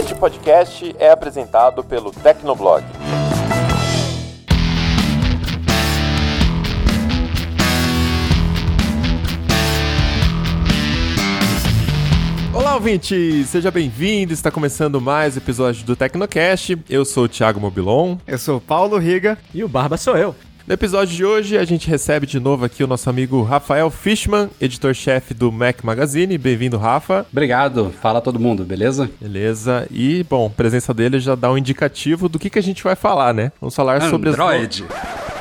Este podcast é apresentado pelo Tecnoblog. Olá, ouvinte! Seja bem-vindo! Está começando mais um episódio do Tecnocast. Eu sou o Thiago Mobilon. Eu sou o Paulo Riga. E o Barba sou eu. No episódio de hoje, a gente recebe de novo aqui o nosso amigo Rafael Fishman, editor-chefe do Mac Magazine. Bem-vindo, Rafa. Obrigado. Fala todo mundo, beleza? Beleza. E, bom, a presença dele já dá um indicativo do que, que a gente vai falar, né? Vamos falar Android. sobre as... Android.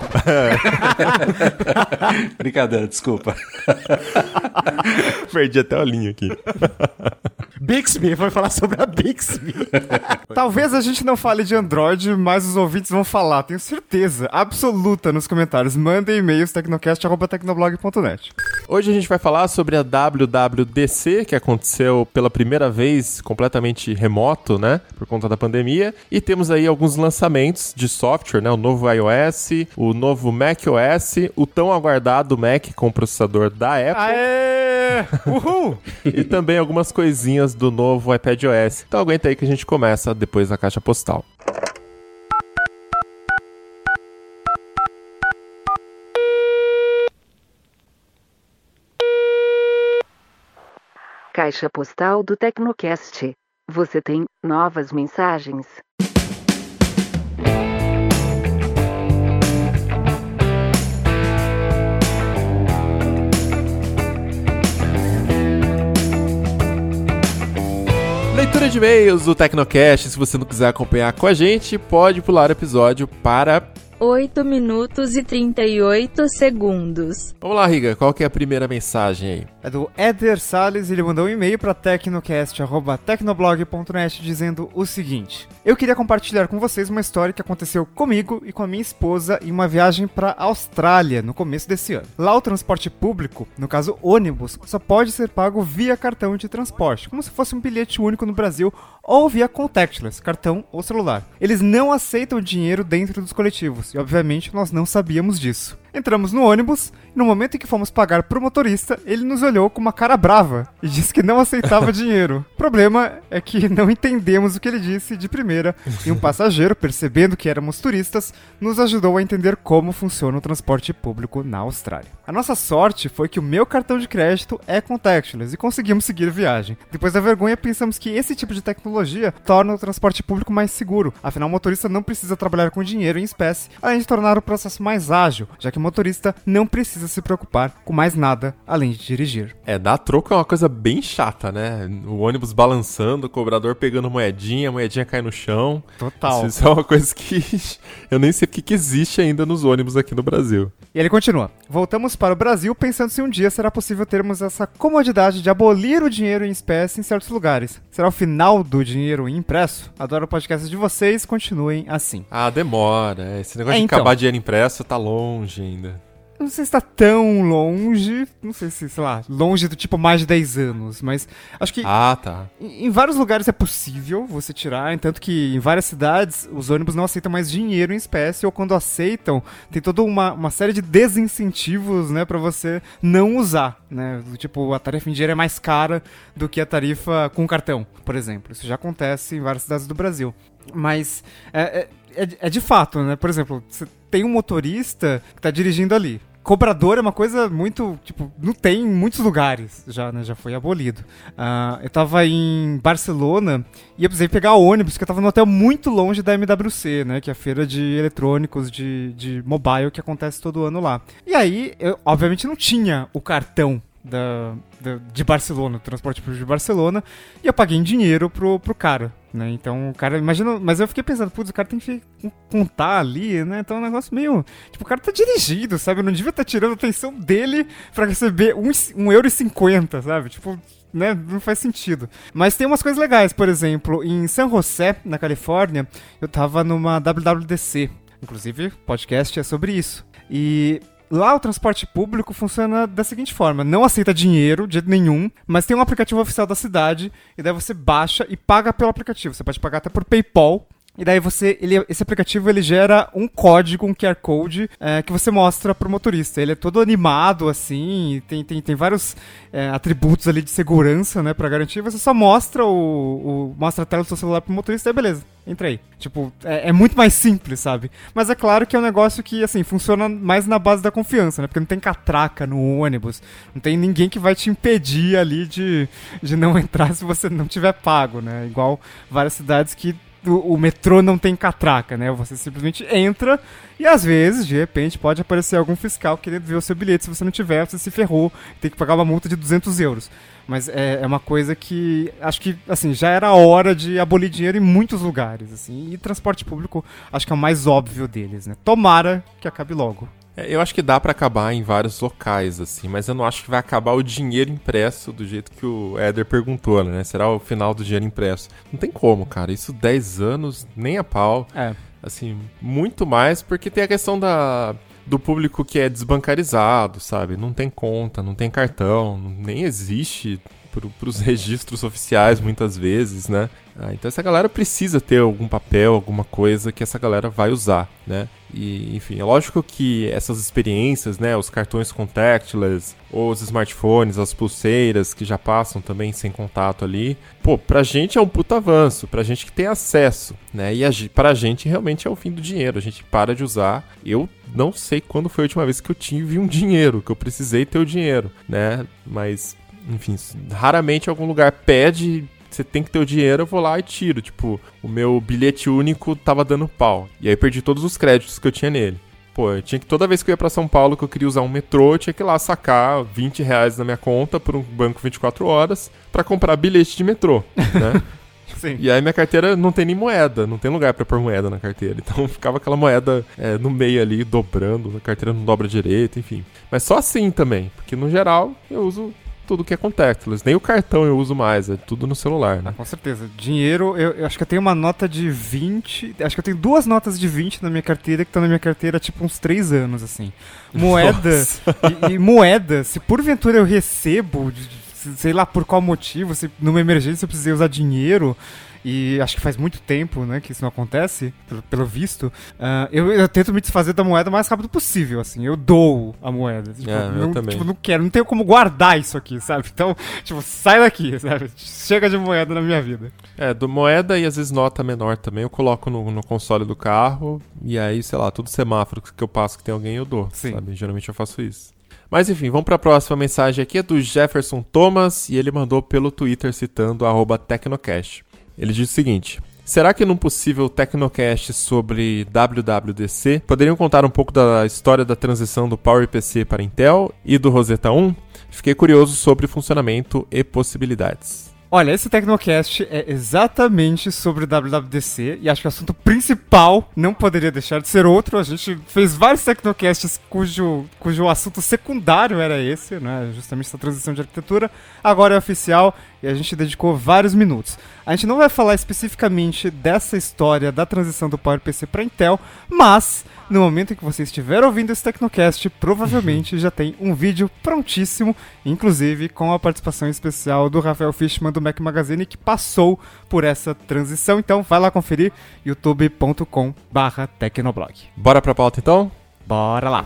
Brincadeira, desculpa. Perdi até a linha aqui. Bixby, vai falar sobre a Bixby. Talvez a gente não fale de Android, mas os ouvintes vão falar, tenho certeza, absoluta nos comentários. Mandem e-mails tecnocast.tecnoblog.net. Hoje a gente vai falar sobre a WWDC, que aconteceu pela primeira vez completamente remoto, né? Por conta da pandemia. E temos aí alguns lançamentos de software, né? O novo iOS, o novo macOS, o tão aguardado Mac com processador da Apple. Aê! Uhul! e também algumas coisinhas do novo iPadOS. Então aguenta aí que a gente começa depois da caixa postal. Caixa postal do Tecnocast. Você tem novas mensagens. Leitura de e-mails do Tecnocast. Se você não quiser acompanhar com a gente, pode pular o episódio para 8 minutos e 38 segundos. Vamos lá, Riga, qual que é a primeira mensagem aí? É do Eder Salles, ele mandou um e-mail para tecnocast.tecnoblog.net dizendo o seguinte: Eu queria compartilhar com vocês uma história que aconteceu comigo e com a minha esposa em uma viagem para Austrália no começo desse ano. Lá o transporte público, no caso ônibus, só pode ser pago via cartão de transporte, como se fosse um bilhete único no Brasil ou via contactless, cartão ou celular. Eles não aceitam dinheiro dentro dos coletivos e, obviamente, nós não sabíamos disso. Entramos no ônibus e no momento em que fomos pagar pro motorista, ele nos olhou com uma cara brava e disse que não aceitava dinheiro. O problema é que não entendemos o que ele disse de primeira e um passageiro, percebendo que éramos turistas, nos ajudou a entender como funciona o transporte público na Austrália. A nossa sorte foi que o meu cartão de crédito é contactless e conseguimos seguir a viagem. Depois da vergonha, pensamos que esse tipo de tecnologia torna o transporte público mais seguro, afinal o motorista não precisa trabalhar com dinheiro em espécie, além de tornar o processo mais ágil, já que o motorista não precisa se preocupar com mais nada além de dirigir. É, dar troco é uma coisa bem chata, né? O ônibus balançando, o cobrador pegando moedinha, a moedinha cai no chão. Total. Isso é uma coisa que eu nem sei porque que existe ainda nos ônibus aqui no Brasil. E ele continua: Voltamos para o Brasil pensando se um dia será possível termos essa comodidade de abolir o dinheiro em espécie em certos lugares. Será o final do dinheiro impresso? Adoro o podcast de vocês, continuem assim. Ah, demora. Esse negócio É, de então. acabar dinheiro impresso tá longe ainda. Eu Não sei se está tão longe, não sei se, sei lá, longe do tipo mais de 10 anos, mas acho que Ah, tá. em em vários lugares é possível você tirar, tanto que em várias cidades os ônibus não aceitam mais dinheiro em espécie, ou quando aceitam, tem toda uma, uma série de desincentivos, né, pra você não usar, né, tipo, a tarifa em dinheiro é mais cara do que a tarifa com cartão, por exemplo. Isso já acontece em várias cidades do Brasil. Mas é, é, é- é de fato, né, por exemplo, você tem um motorista que tá dirigindo ali, Cobrador é uma coisa muito, tipo, não tem em muitos lugares já, né? Já foi abolido. Ah, eu tava em Barcelona e eu precisei pegar ônibus, porque eu tava num hotel muito longe da MWC, né? Que é a feira de eletrônicos de, de mobile que acontece todo ano lá. E aí, eu obviamente não tinha o cartão da, da- de Barcelona, do transporte público de Barcelona, e eu paguei em dinheiro pro, pro cara. Né? Então o cara, imagina, mas eu fiquei pensando, putz, o cara tem que contar ali, né? Então é um negócio meio. Tipo, o cara tá dirigindo, sabe? Eu não devia estar tirando a atenção dele pra receber 1,50€, um, um euro, e cinquenta, sabe? Tipo, né? Não faz sentido. Mas tem umas coisas legais, por exemplo, em San José, na Califórnia, eu tava numa WWDC. Inclusive, podcast é sobre isso. E Lá o transporte público funciona da seguinte forma: não aceita dinheiro de nenhum, mas tem um aplicativo oficial da cidade, e daí você baixa e paga pelo aplicativo. Você pode pagar até por PayPal. E daí você, ele, esse aplicativo ele gera um código, um QR Code é, que você mostra pro motorista. Ele é todo animado assim, tem, tem, tem vários é, atributos ali de segurança, né, para garantir. Você só mostra o, o, mostra a tela do seu celular pro motorista e beleza, entra aí. Tipo, é, é, muito mais simples, sabe? Mas é claro que é um negócio que assim funciona mais na base da confiança, né? Porque não tem catraca no ônibus, não tem ninguém que vai te impedir ali de, de não entrar se você não tiver pago, né? Igual várias cidades que o, o, metrô não tem catraca, né? Você simplesmente entra e às vezes, de repente, pode aparecer algum fiscal querendo ver o seu bilhete. Se você não tiver, você se ferrou, tem que pagar uma multa de 200 euros. Mas é, é uma coisa que acho que assim já era hora de abolir dinheiro em muitos lugares, assim. E transporte público acho que é o mais óbvio deles, né? Tomara que acabe logo. É, eu acho que dá para acabar em vários locais, assim, mas eu não acho que vai acabar o dinheiro impresso do jeito que o Éder perguntou, né? Será o final do dinheiro impresso? Não tem como, cara. Isso 10 anos, nem a pau. É. Assim, muito mais, porque tem a questão da do público que é desbancarizado, sabe? Não tem conta, não tem cartão, nem existe para os registros oficiais muitas vezes, né? Ah, então essa galera precisa ter algum papel, alguma coisa que essa galera vai usar, né? E, enfim, é lógico que essas experiências, né, os cartões contactless, os smartphones, as pulseiras que já passam também sem contato ali, pô, pra gente é um puta avanço, pra gente que tem acesso, né? E a, pra gente realmente é o fim do dinheiro, a gente para de usar. Eu não sei quando foi a última vez que eu tive um dinheiro, que eu precisei ter o dinheiro, né? Mas enfim, raramente algum lugar pede você tem que ter o dinheiro, eu vou lá e tiro. Tipo, o meu bilhete único tava dando pau. E aí perdi todos os créditos que eu tinha nele. Pô, eu tinha que toda vez que eu ia pra São Paulo que eu queria usar um metrô, eu tinha que ir lá sacar 20 reais na minha conta por um banco 24 horas para comprar bilhete de metrô, né? Sim. E aí minha carteira não tem nem moeda, não tem lugar para pôr moeda na carteira. Então ficava aquela moeda é, no meio ali, dobrando, a carteira não dobra direito, enfim. Mas só assim também, porque no geral eu uso tudo que é contactless. Nem o cartão eu uso mais, é tudo no celular, né? Ah, com certeza. Dinheiro, eu, eu, acho que eu tenho uma nota de 20. Acho que eu tenho duas notas de 20 na minha carteira que estão na minha carteira tipo uns 3 anos, assim. Moeda. e, e, moeda, se porventura eu recebo, sei lá por qual motivo, se numa emergência eu precisei usar dinheiro e acho que faz muito tempo, né, que isso não acontece, pelo, pelo visto, uh, eu, eu, tento me desfazer da moeda o mais rápido possível, assim, eu dou a moeda. Tipo, é, não, também. Tipo, não quero, não tenho como guardar isso aqui, sabe? Então, tipo, sai daqui, sabe? Chega de moeda na minha vida. É, do moeda e às vezes nota menor também, eu coloco no, no console do carro e aí, sei lá, todo semáforo que eu passo que tem alguém eu dou, Sim. sabe? Geralmente eu faço isso. Mas enfim, vamos para a próxima mensagem aqui, é do Jefferson Thomas, e ele mandou pelo Twitter citando Tecnocast. Ele diz o seguinte: Será que num possível Tecnocast sobre WWDC poderiam contar um pouco da história da transição do PowerPC para Intel e do Rosetta 1? Fiquei curioso sobre funcionamento e possibilidades. Olha, esse Tecnocast é exatamente sobre o WWDC e acho que o assunto principal não poderia deixar de ser outro. A gente fez vários Tecnocasts cujo, cujo assunto secundário era esse, né? Justamente essa transição de arquitetura. Agora é oficial e a gente dedicou vários minutos. A gente não vai falar especificamente dessa história da transição do PowerPC para Intel, mas no momento em que você estiver ouvindo esse Tecnocast, provavelmente já tem um vídeo prontíssimo, inclusive com a participação especial do Rafael Fishman do Mac Magazine que passou por essa transição. Então vai lá conferir youtube.com/tecnoblog. Bora pra pauta então? Bora lá.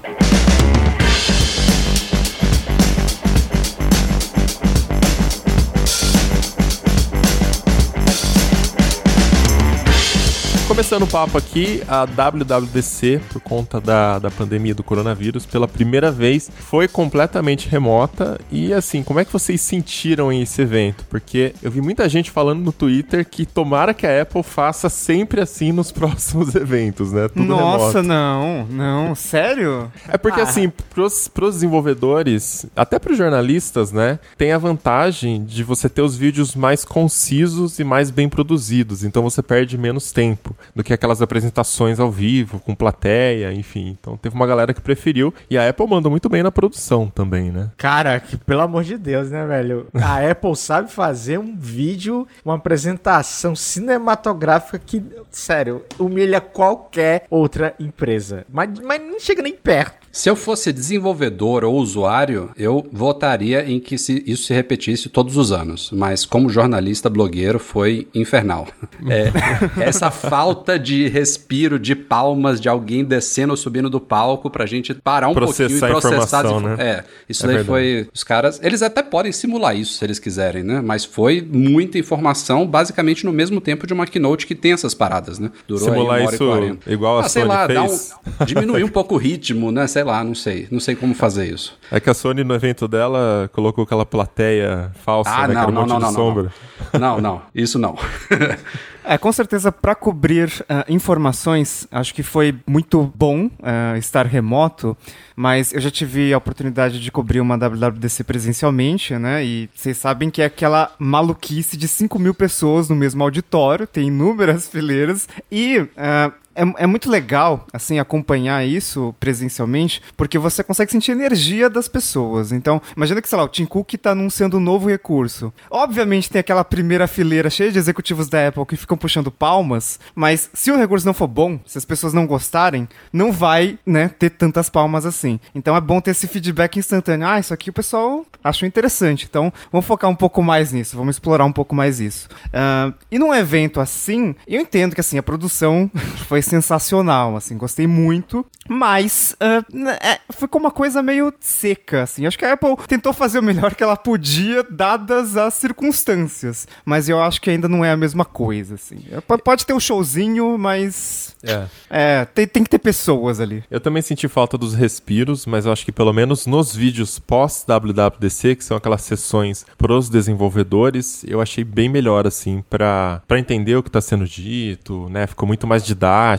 Começando o papo aqui, a WWDC, por conta da, da pandemia do coronavírus, pela primeira vez foi completamente remota. E assim, como é que vocês sentiram esse evento? Porque eu vi muita gente falando no Twitter que tomara que a Apple faça sempre assim nos próximos eventos, né? Tudo Nossa, remoto. não, não, sério? É porque ah. assim, pros, pros desenvolvedores, até pros jornalistas, né, tem a vantagem de você ter os vídeos mais concisos e mais bem produzidos, então você perde menos tempo do que aquelas apresentações ao vivo, com plateia, enfim. Então teve uma galera que preferiu. E a Apple mandou muito bem na produção também, né? Cara, que pelo amor de Deus, né, velho? A Apple sabe fazer um vídeo, uma apresentação cinematográfica que, sério, humilha qualquer outra empresa. Mas, mas não chega nem perto Se eu fosse desenvolvedor ou usuário, eu votaria em que se, isso se repetisse todos os anos. Mas como jornalista blogueiro, foi infernal. É, essa falta de respiro, de palmas, de alguém descendo ou subindo do palco pra gente parar um Processar pouquinho e processar. a as né? É, isso É daí verdade. foi. Os caras. Eles até podem simular isso se eles quiserem, né? Mas foi muita informação, basicamente no mesmo tempo de uma keynote que tem essas paradas, né? Durou aí Simular uma hora e isso quarenta. igual a ah, sei Sony lá, fez. um, diminuir um pouco o ritmo, né? Sei lá, não sei. Não sei como fazer isso. É que a Sony no evento dela colocou aquela plateia falsa, Ah, né? não, não, monte não, de não, sombra. Não, não, isso não. É, com certeza, para cobrir ah, informações, acho que foi muito bom ah, estar remoto, mas eu já tive a oportunidade de cobrir uma WWDC presencialmente, né? E vocês sabem que é aquela maluquice de 5 mil pessoas no mesmo auditório, tem inúmeras fileiras, e ah, é, é muito legal, assim, acompanhar isso presencialmente, porque você consegue sentir a energia das pessoas. Então, imagina que, sei lá, o Tim Cook tá anunciando um novo recurso. Obviamente tem aquela primeira fileira cheia de executivos da Apple que ficam puxando palmas, mas se o recurso não for bom, se as pessoas não gostarem, não vai, né, ter tantas palmas assim. Então é bom ter esse feedback instantâneo. Ah, isso aqui o pessoal achou interessante. Então, vamos focar um pouco mais nisso, vamos explorar um pouco mais isso. Ah, e num evento assim, eu entendo que, assim, a produção foi sensacional, assim, gostei muito, mas né, é, ficou uma coisa meio seca, assim. Acho que a Apple tentou fazer o melhor que ela podia, dadas as circunstâncias, mas eu acho que ainda não é a mesma coisa, assim. É, po- Pode ter um showzinho, mas É. é, tem, tem que ter pessoas ali. Eu também senti falta dos respiros, mas eu acho que pelo menos nos vídeos pós-WWDC, que são aquelas sessões pros desenvolvedores, eu achei bem melhor, assim, pra entender o que tá sendo dito, né? Ficou muito mais didático,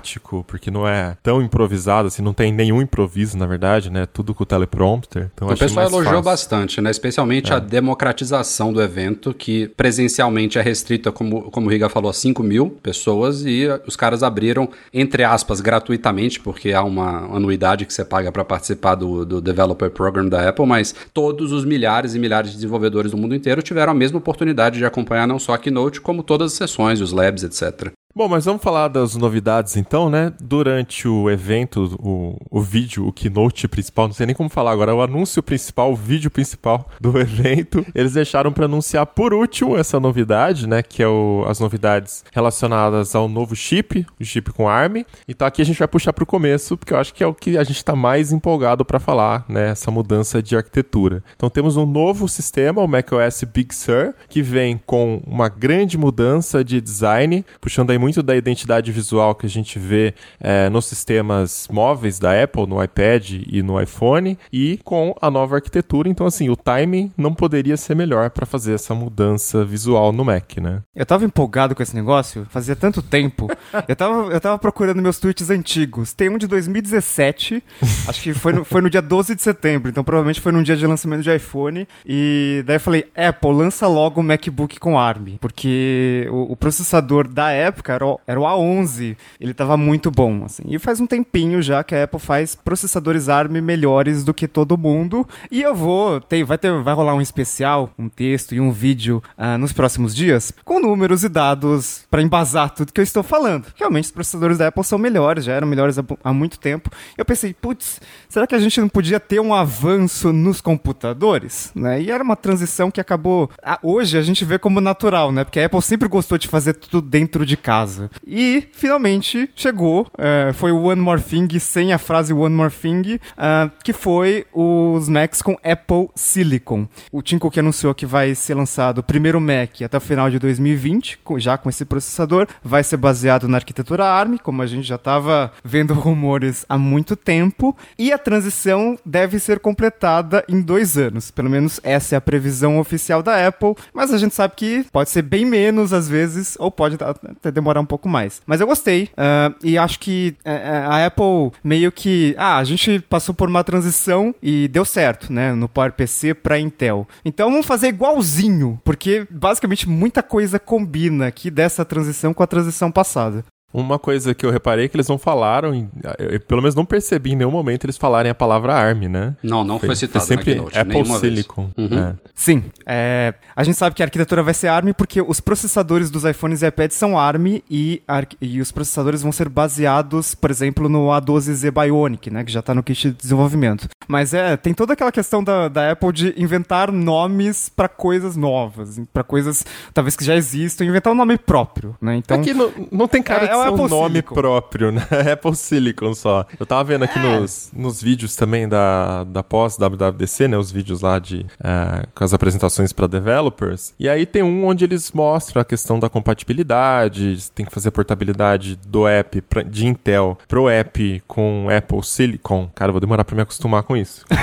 porque não é tão improvisado, assim, não tem nenhum improviso, na verdade, né? Tudo com o teleprompter. Então o pessoal elogiou fácil. bastante, né? Especialmente a democratização do evento, que presencialmente é restrita, como, como o Riga falou, a 5 mil pessoas, e os caras abriram, entre aspas, gratuitamente, porque há uma anuidade que você paga para participar do, do Developer Program da Apple, mas todos os milhares e milhares de desenvolvedores do mundo inteiro tiveram a mesma oportunidade de acompanhar não só a Keynote, como todas as sessões, os labs, etc. Bom, mas vamos falar das novidades então, né? Durante o evento, o, o vídeo, o keynote principal, não sei nem como falar agora, o anúncio principal, o vídeo principal do evento, eles deixaram para anunciar por último essa novidade, né? Que é o- as novidades relacionadas ao novo chip, o chip com ARM. Então aqui a gente vai puxar pro começo, porque eu acho que é o que a gente tá mais empolgado para falar, né? Essa mudança de arquitetura. Então temos um novo sistema, o macOS Big Sur, que vem com uma grande mudança de design, puxando aí muito da identidade visual que a gente vê eh, nos sistemas móveis da Apple, no iPad e no iPhone, e com a nova arquitetura. Então, assim, o timing não poderia ser melhor para fazer essa mudança visual no Mac, né? Eu tava empolgado com esse negócio fazia tanto tempo. eu, tava, eu tava procurando meus tweets antigos. Tem um de 2017, acho que foi no, foi no dia 12 de setembro, então provavelmente foi num dia de lançamento de iPhone. E daí eu falei, Apple, lança logo o MacBook com ARM. Porque o, o processador da época era o, era o A11, ele tava muito bom, assim. E faz um tempinho já que a Apple faz processadores ARM melhores do que todo mundo. E eu vou, tem, vai, ter, vai rolar um especial, um texto e um vídeo ah, nos próximos dias, com números e dados pra embasar tudo que eu estou falando. Realmente os processadores da Apple são melhores, já eram melhores há, há muito tempo. Eu pensei, putz, será que a gente não podia ter um avanço nos computadores? Né? E era uma transição que acabou. hoje a gente vê como natural, né? Porque a Apple sempre gostou de fazer tudo dentro de casa. E finalmente chegou, é, foi o One More Thing sem a frase One More Thing, ah, que foi os Macs com Apple Silicon. O Tim Cook anunciou que vai ser lançado o primeiro Mac até o final de 2020, com- já com esse processador. Vai ser baseado na arquitetura ARM, como a gente já estava vendo rumores há muito tempo. E a transição deve ser completada em dois anos. Pelo menos essa é a previsão oficial da Apple. Mas a gente sabe que pode ser bem menos às vezes, ou pode até demorar um pouco mais. Mas eu gostei. ah, e acho que é, é, a Apple meio que. Ah, a gente passou por uma transição e deu certo, né? No PowerPC para Intel. Então vamos fazer igualzinho, porque basicamente muita coisa combina aqui dessa transição com a transição passada. Uma coisa que eu reparei é que eles não falaram, eu, pelo menos não percebi em nenhum momento eles falarem a palavra ARM, né? Não, não foi, citado sempre na Keynote, Apple. Silicon. Uhum. é. Sim, é, a gente sabe que a arquitetura vai ser ARM porque os processadores dos iPhones e iPads são ARM e, e os processadores vão ser baseados, por exemplo, no A12Z Bionic, né, que já está no kit de desenvolvimento. Mas é, tem toda aquela questão da, da Apple de inventar nomes para coisas novas, para coisas talvez que já existam, inventar um nome próprio, né? Então, Aqui não, não tem cara É- de é um Apple nome Silicon. próprio, né? Apple Silicon só. Eu tava vendo aqui nos, nos vídeos também da, da pós-WWDC, né? Os vídeos lá de eh, com as apresentações para developers. E aí tem um onde eles mostram a questão da compatibilidade, tem que fazer a portabilidade do app pra- de Intel pro app com Apple Silicon. Cara, eu vou demorar pra me acostumar com isso.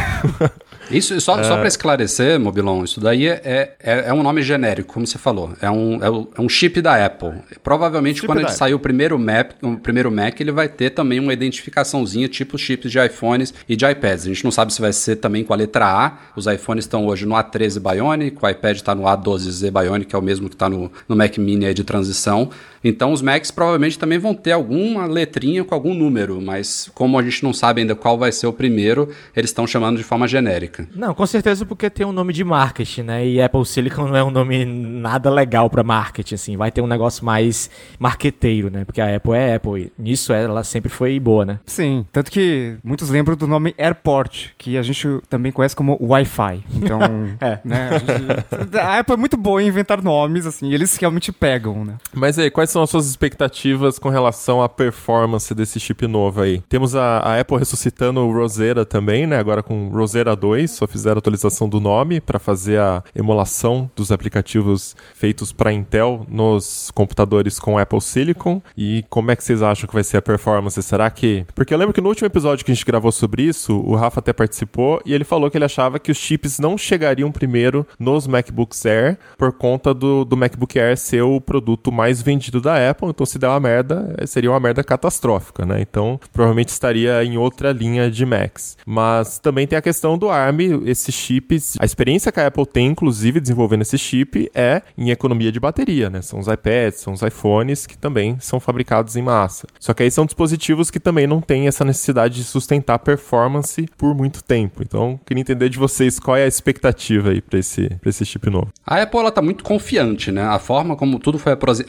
Isso, só, só para esclarecer, Mobilon, isso daí é, é, é um nome genérico, como você falou. É um, é é um chip da Apple. Provavelmente, Chip quando ele sair o primeiro, Mac, o primeiro Mac, ele vai ter também uma identificaçãozinha, tipo chips de iPhones e de iPads. A gente não sabe se vai ser também com a letra A. Os iPhones estão hoje no A13 Bionic, o iPad está no A12Z Bionic, que é o mesmo que está no, no Mac Mini de transição. Então, os Macs provavelmente também vão ter alguma letrinha com algum número, mas como a gente não sabe ainda qual vai ser o primeiro, eles estão chamando de forma genérica. Não, com certeza porque tem um nome de marketing, né? E Apple Silicon não é um nome nada legal pra marketing, assim. Vai ter um negócio mais marqueteiro, né? Porque a Apple é Apple. E nisso ela sempre foi boa, né? Sim, tanto que muitos lembram do nome Airport, que a gente também conhece como Wi-Fi. Então, É. né, a, gente- a Apple é muito boa em inventar nomes, assim, e eles realmente pegam, né? Mas aí, quais são as suas expectativas com relação à performance desse chip novo aí? Temos a, a Apple ressuscitando o Rosetta também, né? Agora com Rosetta 2, só fizeram atualização do nome para fazer a emulação dos aplicativos feitos para Intel nos computadores com Apple Silicon. E como é que vocês acham que vai ser a performance? Será que. Porque eu lembro que no último episódio que a gente gravou sobre isso, o Rafa até participou e ele falou que ele achava que os chips não chegariam primeiro nos MacBooks Air por conta do, do MacBook Air ser o produto mais vendido da Apple. Então, se der uma merda, eh, seria uma merda catastrófica, né? Então, provavelmente estaria em outra linha de Macs. Mas também tem a questão do ARM, esses chips. A experiência que a Apple tem, inclusive, desenvolvendo esse chip é em economia de bateria, né? São os iPads, são os iPhones que também são fabricados em massa. Só que aí são dispositivos que também não têm essa necessidade de sustentar performance por muito tempo. Então, queria entender de vocês qual é a expectativa aí para esse, pra esse chip novo. A Apple ela tá muito confiante, né? A forma como tudo foi apros-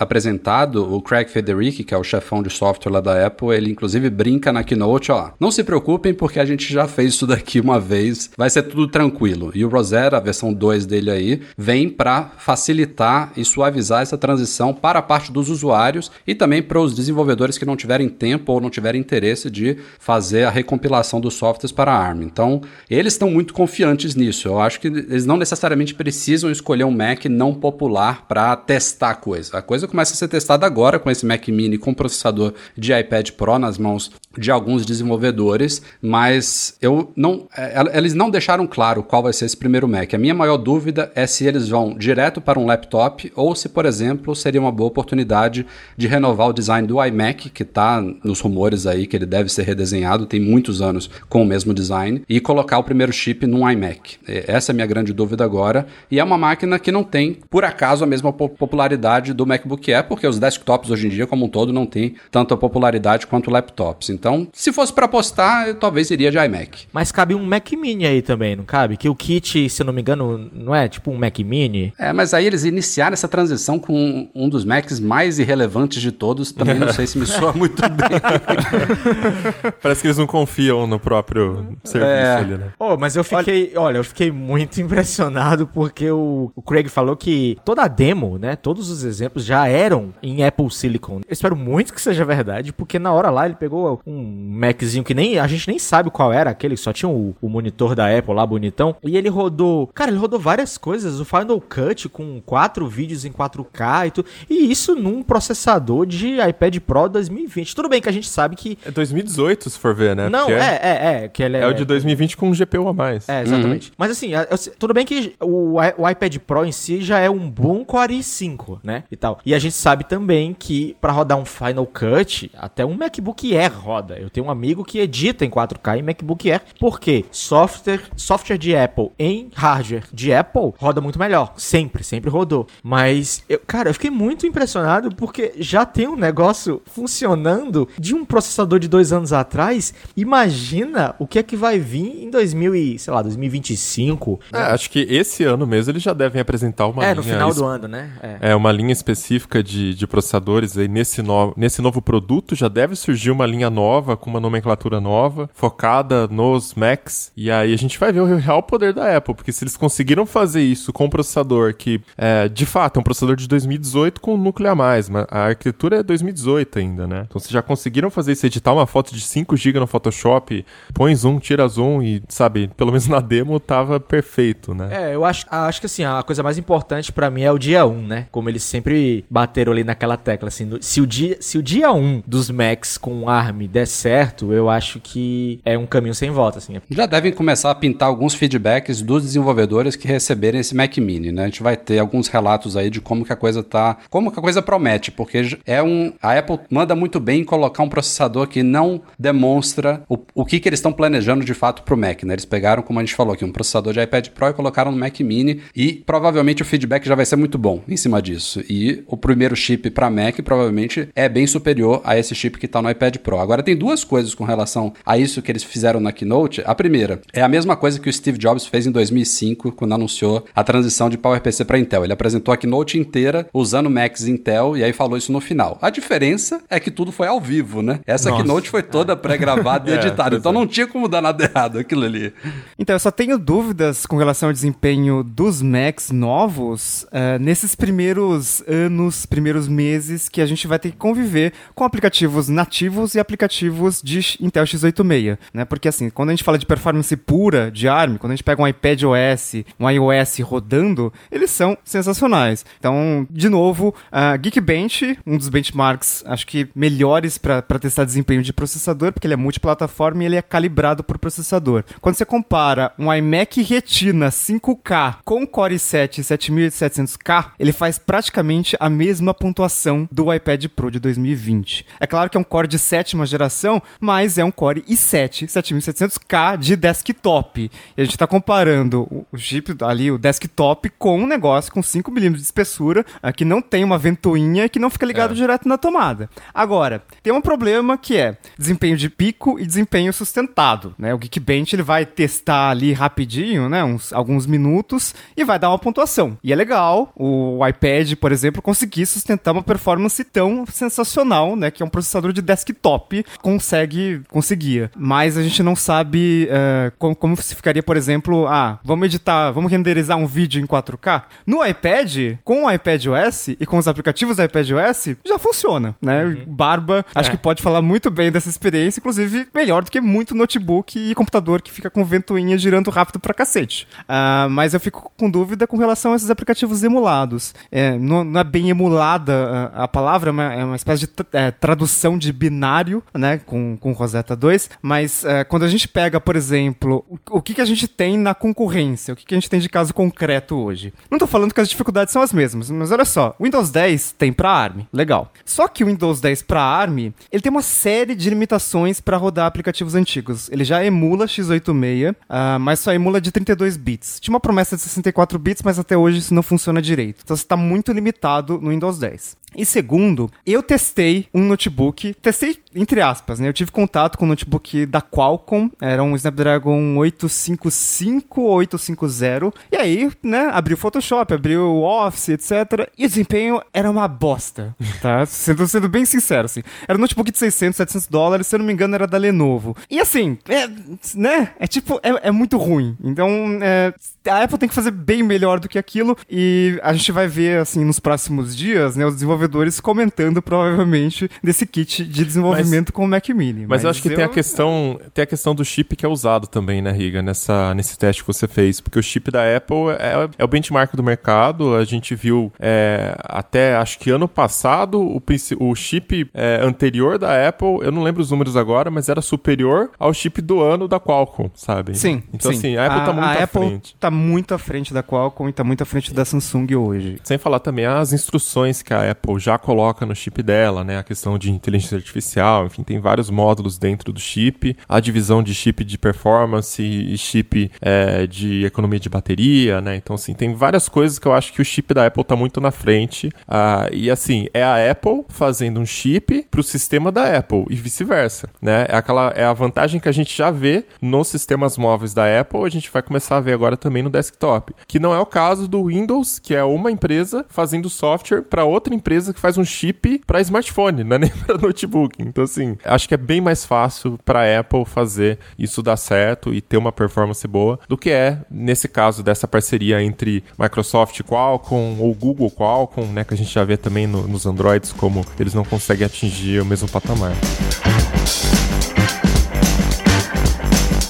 o Craig Federici, que é o chefão de software lá da Apple, ele inclusive brinca na keynote, ó, não se preocupem porque a gente já fez isso daqui uma vez, vai ser tudo tranquilo. E o Rosetta, a versão 2 dele aí, vem para facilitar e suavizar essa transição para a parte dos usuários e também para os desenvolvedores que não tiverem tempo ou não tiverem interesse de fazer a recompilação dos softwares para a ARM. Então, eles estão muito confiantes nisso. Eu acho que eles não necessariamente precisam escolher um Mac não popular para testar a coisa. A coisa começa a ser testada agora com esse Mac Mini com processador de iPad Pro nas mãos de alguns desenvolvedores, mas eu não, é, eles não deixaram claro qual vai ser esse primeiro Mac. A minha maior dúvida é se eles vão direto para um laptop ou se, por exemplo, seria uma boa oportunidade de renovar o design do iMac, que está nos rumores aí que ele deve ser redesenhado, tem muitos anos com o mesmo design, e colocar o primeiro chip num iMac. Essa é a minha grande dúvida agora. E é uma máquina que não tem, por acaso, a mesma po- popularidade do MacBook Air, porque os desktops hoje em dia, como um todo, não tem tanta popularidade quanto laptops. Então, se fosse para apostar, eu talvez iria de iMac. Mas cabe um Mac Mini aí também, não cabe? Que o kit, se eu não me engano, não é tipo um Mac Mini? É, mas aí eles iniciaram essa transição com um, dos Macs mais irrelevantes de todos. Também não sei se me soa muito bem. Parece que eles não confiam no próprio serviço É. ali, né? Oh, mas eu fiquei, olha, eu fiquei muito impressionado porque o, o Craig falou que toda a demo, né, todos os exemplos já eram em Apple Silicon. Eu espero muito que seja verdade, porque na hora lá ele pegou um Maczinho que nem a gente nem sabe qual era aquele, só tinha o, o monitor da Apple lá bonitão, e ele rodou, cara, ele rodou várias coisas, o Final Cut com quatro vídeos em 4K e tudo, e isso num processador de iPad Pro 2020. Tudo bem que a gente sabe que É 2018, se for ver, né? não, Porque é, é, é, que ele É o de 2020 com um GPU a mais. é, exatamente. Mas assim, tudo bem que o, o iPad Pro em si já é um bom Core i5, né? E tal. E a gente sabe também que pra rodar um Final Cut, até um MacBook Air roda. Eu tenho um amigo que edita em 4K em MacBook Air, porque software, software de Apple em hardware de Apple roda muito melhor. Sempre, sempre rodou. Mas, eu, cara, eu fiquei muito impressionado porque já tem um negócio funcionando de um processador de dois anos atrás. Imagina o que é que vai vir em 2000 e, sei lá, 2025. É, acho que esse ano mesmo eles já devem apresentar uma É, linha no final do ano, né? É. É, uma linha específica de, de processadores aí nesse, no, nesse novo produto já deve surgir uma linha nova, com uma nomenclatura nova, focada nos Macs. E aí a gente vai ver o real poder da Apple, porque se eles conseguiram fazer isso com um processador que, é, de fato, é um processador de 2018 com um núcleo a mais, mas a arquitetura é 2018 ainda, né? Então vocês já conseguiram fazer isso, editar uma foto de 5 GB no Photoshop, põe zoom, tira zoom e, sabe, pelo menos na demo tava perfeito, né? É, eu acho, acho que assim, a coisa mais importante pra mim é o dia 1, né? Como eles sempre bateram ali naquela tecla, assim, no- se, o dia, se o dia 1 dos Macs com ARM der certo, eu acho que é um caminho sem volta, assim. Já devem começar a pintar alguns feedbacks dos desenvolvedores que receberem esse Mac Mini, né? A gente vai ter alguns relatos aí de como que a coisa tá, como que a coisa promete, porque é um a Apple manda muito bem em colocar um processador que não demonstra o, o que que eles estão planejando de fato pro Mac, né? Eles pegaram, como a gente falou aqui, um processador de iPad Pro e colocaram no Mac Mini e provavelmente o feedback já vai ser muito bom em cima disso. E o primeiro chip para Mac provavelmente é bem superior a esse chip que tá no iPad Pro. Agora tem duas coisas com relação a isso que eles fizeram na Keynote. A primeira é a mesma coisa que o Steve Jobs fez em 2005 quando anunciou a transição de PowerPC para Intel. Ele apresentou a Keynote inteira usando Macs Intel e aí falou isso no final. A diferença é que tudo foi ao vivo, né? Essa Nossa. Keynote foi toda pré-gravada e É, editada, então é. não tinha como dar nada errado aquilo ali. Então, eu só tenho dúvidas com relação ao desempenho dos Macs novos eh, nesses primeiros anos, primeiros meses que a gente vai ter que conviver com aplicativos nativos e aplicativos de Intel x86, né? Porque assim, quando a gente fala de performance pura de ARM, quando a gente pega um iPad OS, um iOS rodando, eles são sensacionais. Então, de novo, a Geekbench, um dos benchmarks, acho que melhores para testar desempenho de processador, porque ele é multiplataforma e ele é calibrado por processador. Quando você compara um iMac Retina 5K com Core i7 7700K, ele faz praticamente a mesma pontuação do iPad Pro de 2020. É claro que é um Core de sétima geração, mas é um Core i7 7700K de desktop. E a gente está comparando o- chip ali, o desktop, com um negócio com 5mm de espessura, ah, que não tem uma ventoinha e que não fica ligado direto na tomada. Agora, tem um problema que é desempenho de pico e desempenho sustentado, né? O Geekbench ele vai testar ali rapidinho, né, uns alguns minutos e vai dar uma pontuação. E é legal o iPad, por exemplo, conseguir sustentar uma performance tão sensacional, né, que é um processador de desktop consegue conseguia. Mas a gente não sabe eh, como, como se ficaria, por exemplo, ah, vamos editar, vamos renderizar um vídeo em 4K. No iPad, com o iPad OS e com os aplicativos do iPad OS, já funciona, né? Barba, acho que pode falar muito bem dessa experiência, inclusive melhor do que muito notebook e computador que fica com ventoinha girando rápido pra cacete. Ah, mas eu fico com dúvida com relação a esses aplicativos emulados. É, não, não é bem emulada a, palavra, é uma, é uma espécie de é, tradução de binário, né, com, com Rosetta 2, mas é, quando a gente pega, por exemplo, o, o que, que a gente tem na concorrência, o que, que a gente tem de caso concreto hoje. Não tô falando que as dificuldades são as mesmas, mas olha só, Windows 10 tem para ARM, legal. Só que o Windows 10 para ARM, ele tem uma série de limitações para rodar aplicativos antigos. Ele já emula x86, ah, mas só emula de 32 bits. Tinha uma promessa de 64 bits, mas até hoje isso não funciona direito. Então você está muito limitado no Windows 10. guys. E segundo, eu testei um notebook, testei entre aspas, né? Eu tive contato com o notebook da Qualcomm, era um Snapdragon 855 ou 850. E aí, né, abri o Photoshop, abri o Office, etc. E o desempenho era uma bosta, tá? sendo, sendo bem sincero, assim. Era um notebook de 600, 700 dólares, se eu não me engano era da Lenovo. E assim, é, né, é tipo, é, é muito ruim. Então, é, a Apple tem que fazer bem melhor do que aquilo e a gente vai ver, assim, nos próximos dias, né, os desenvolvedores comentando, provavelmente, desse kit de desenvolvimento com o Mac Mini. Mas, eu acho que tem a questão, tem a questão do chip que é usado também, né, Riga, nessa, nesse teste que você fez, porque o chip da Apple é, é o benchmark do mercado. A gente viu é, até acho que ano passado o, o chip é, anterior da Apple, eu não lembro os números agora, mas era superior ao chip do ano da Qualcomm, sabe? Sim, Então sim. assim, a Apple tá muito à Apple frente. tá muito à frente da Qualcomm e tá muito à frente da Samsung hoje. Sem falar também as instruções que a Apple já coloca no chip dela, né? A questão de inteligência artificial, enfim, tem vários módulos dentro do chip, a divisão de chip de performance e chip é, de economia de bateria, né? Então, assim, tem várias coisas que eu acho que o chip da Apple tá muito na frente. Ah, e assim, é a Apple fazendo um chip pro sistema da Apple e vice-versa, né? É aquela é a vantagem que a gente já vê nos sistemas móveis da Apple, a gente vai começar a ver agora também no desktop, que não é o caso do Windows, que é uma empresa fazendo software para outra empresa que faz um chip para smartphone, não é nem para notebook. Então assim, acho que é bem mais fácil para Apple fazer isso dar certo e ter uma performance boa do que é nesse caso dessa parceria entre Microsoft Qualcomm ou Google Qualcomm, né, que a gente já vê também no, nos Androids como eles não conseguem atingir o mesmo patamar.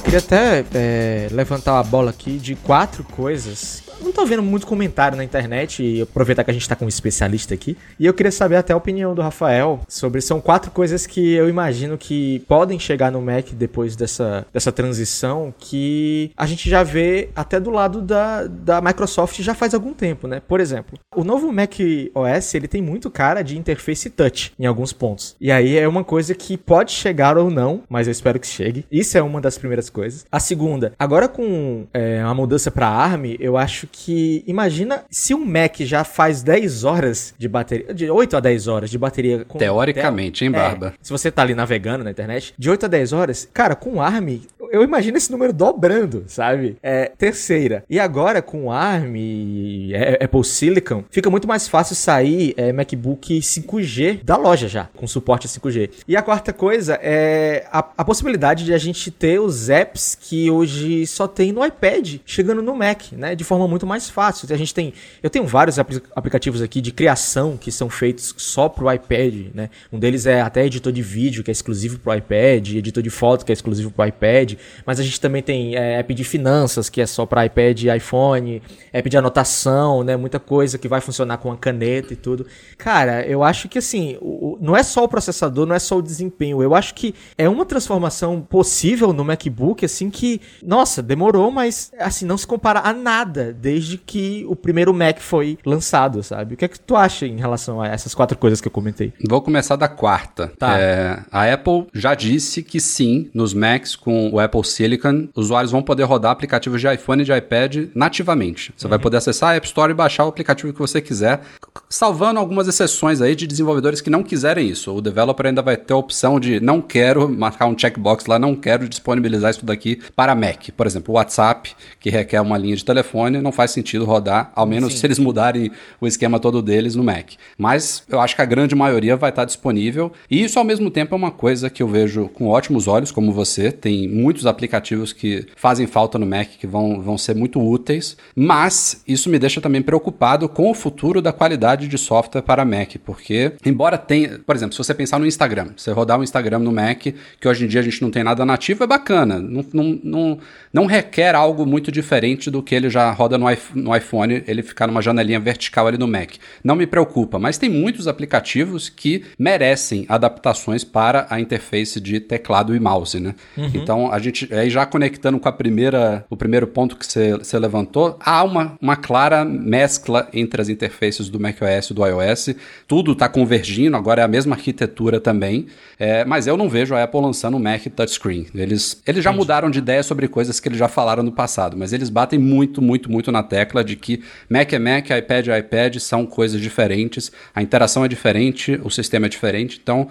Queria até é, levantar a bola aqui de quatro coisas não tô vendo muito comentário na internet e aproveitar que a gente tá com um especialista aqui. E eu queria saber até a opinião do Rafael sobre são quatro coisas que eu imagino que podem chegar no Mac depois dessa, dessa transição que a gente já vê até do lado da, da Microsoft já faz algum tempo, né? Por exemplo, o novo Mac OS ele tem muito cara de interface touch em alguns pontos. E aí é uma coisa que pode chegar ou não, mas eu espero que chegue. Isso é uma das primeiras coisas. A segunda, agora com é, a mudança para ARM, eu acho que imagina se um Mac já faz 10 horas de bateria, de 8 a 10 horas de bateria. Com Teoricamente, hein, é, Barba? É, se você tá ali navegando na internet, de 8 a 10 horas, cara, com ARM, eu imagino esse número dobrando, sabe? É, terceira. E agora com ARM e Apple Silicon, fica muito mais fácil sair é, MacBook 5G da loja já, com suporte a 5G. E a quarta coisa é a, a possibilidade de a gente ter os apps que hoje só tem no iPad chegando no Mac, né? De forma muito mais fácil. A gente tem, eu tenho vários apl aplicativos aqui de criação que são feitos só pro iPad, né? Um deles é até editor de vídeo que é exclusivo pro iPad, editor de foto que é exclusivo pro iPad, mas a gente também tem é, app de finanças que é só para iPad iPhone, app de anotação, né? Muita coisa que vai funcionar com a caneta e tudo. Cara, eu acho que assim, o, não é só o processador, não é só o desempenho. Eu acho que é uma transformação possível no MacBook, assim, que, nossa, demorou, mas assim, não se compara a nada desde que o primeiro Mac foi lançado, sabe? O que é que tu acha em relação a essas quatro coisas que eu comentei? Vou começar da quarta. Tá. É, a Apple já disse que sim, nos Macs com o Apple Silicon, usuários vão poder rodar aplicativos de iPhone e de iPad nativamente. Você uhum. vai poder acessar a App Store e baixar o aplicativo que você quiser, salvando algumas exceções aí de desenvolvedores que não quiserem isso. O developer ainda vai ter a opção de não quero marcar um checkbox lá, não quero disponibilizar isso daqui para Mac. Por exemplo, o WhatsApp, que requer uma linha de telefone, não faz sentido rodar, ao menos Sim. se eles mudarem o esquema todo deles no Mac. Mas eu acho que a grande maioria vai estar disponível. E isso ao mesmo tempo é uma coisa que eu vejo com ótimos olhos, como você. Tem muitos aplicativos que fazem falta no Mac que vão, vão ser muito úteis. Mas isso me deixa também preocupado com o futuro da qualidade de software para Mac, porque, embora tenha, por exemplo, se você pensar no Instagram, você rodar um Instagram no Mac, que hoje em dia a gente não tem nada nativo, é bacana. Não, não, não, não requer algo muito diferente do que ele já roda no, no iPhone, ele ficar numa janelinha vertical ali no Mac. Não me preocupa, mas tem muitos aplicativos que merecem adaptações para a interface de teclado e mouse, né? Uhum. Então, a gente, aí já conectando com a primeira, o primeiro ponto que você levantou, há uma, uma clara mescla entre as interfaces do macOS e do iOS. Tudo está convergindo, agora é a mesma arquitetura também. É, mas eu não vejo a Apple lançando um Mac touchscreen. Eles, eles já Entendi. mudaram de ideia sobre coisas que eles já falaram no passado, mas eles batem muito, muito, muito na tecla de que Mac é Mac, iPad é iPad, são coisas diferentes, a interação é diferente, o sistema é diferente, então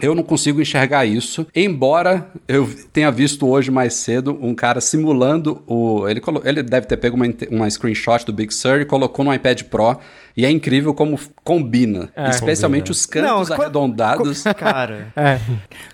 eu não consigo enxergar isso, embora eu tenha visto hoje mais cedo um cara simulando o. Ele, ele deve ter pego uma, uma screenshot do Big Sur e colocou no iPad Pro e é incrível como combina. É, especialmente combina. os cantos Não, arredondados. Cara, é.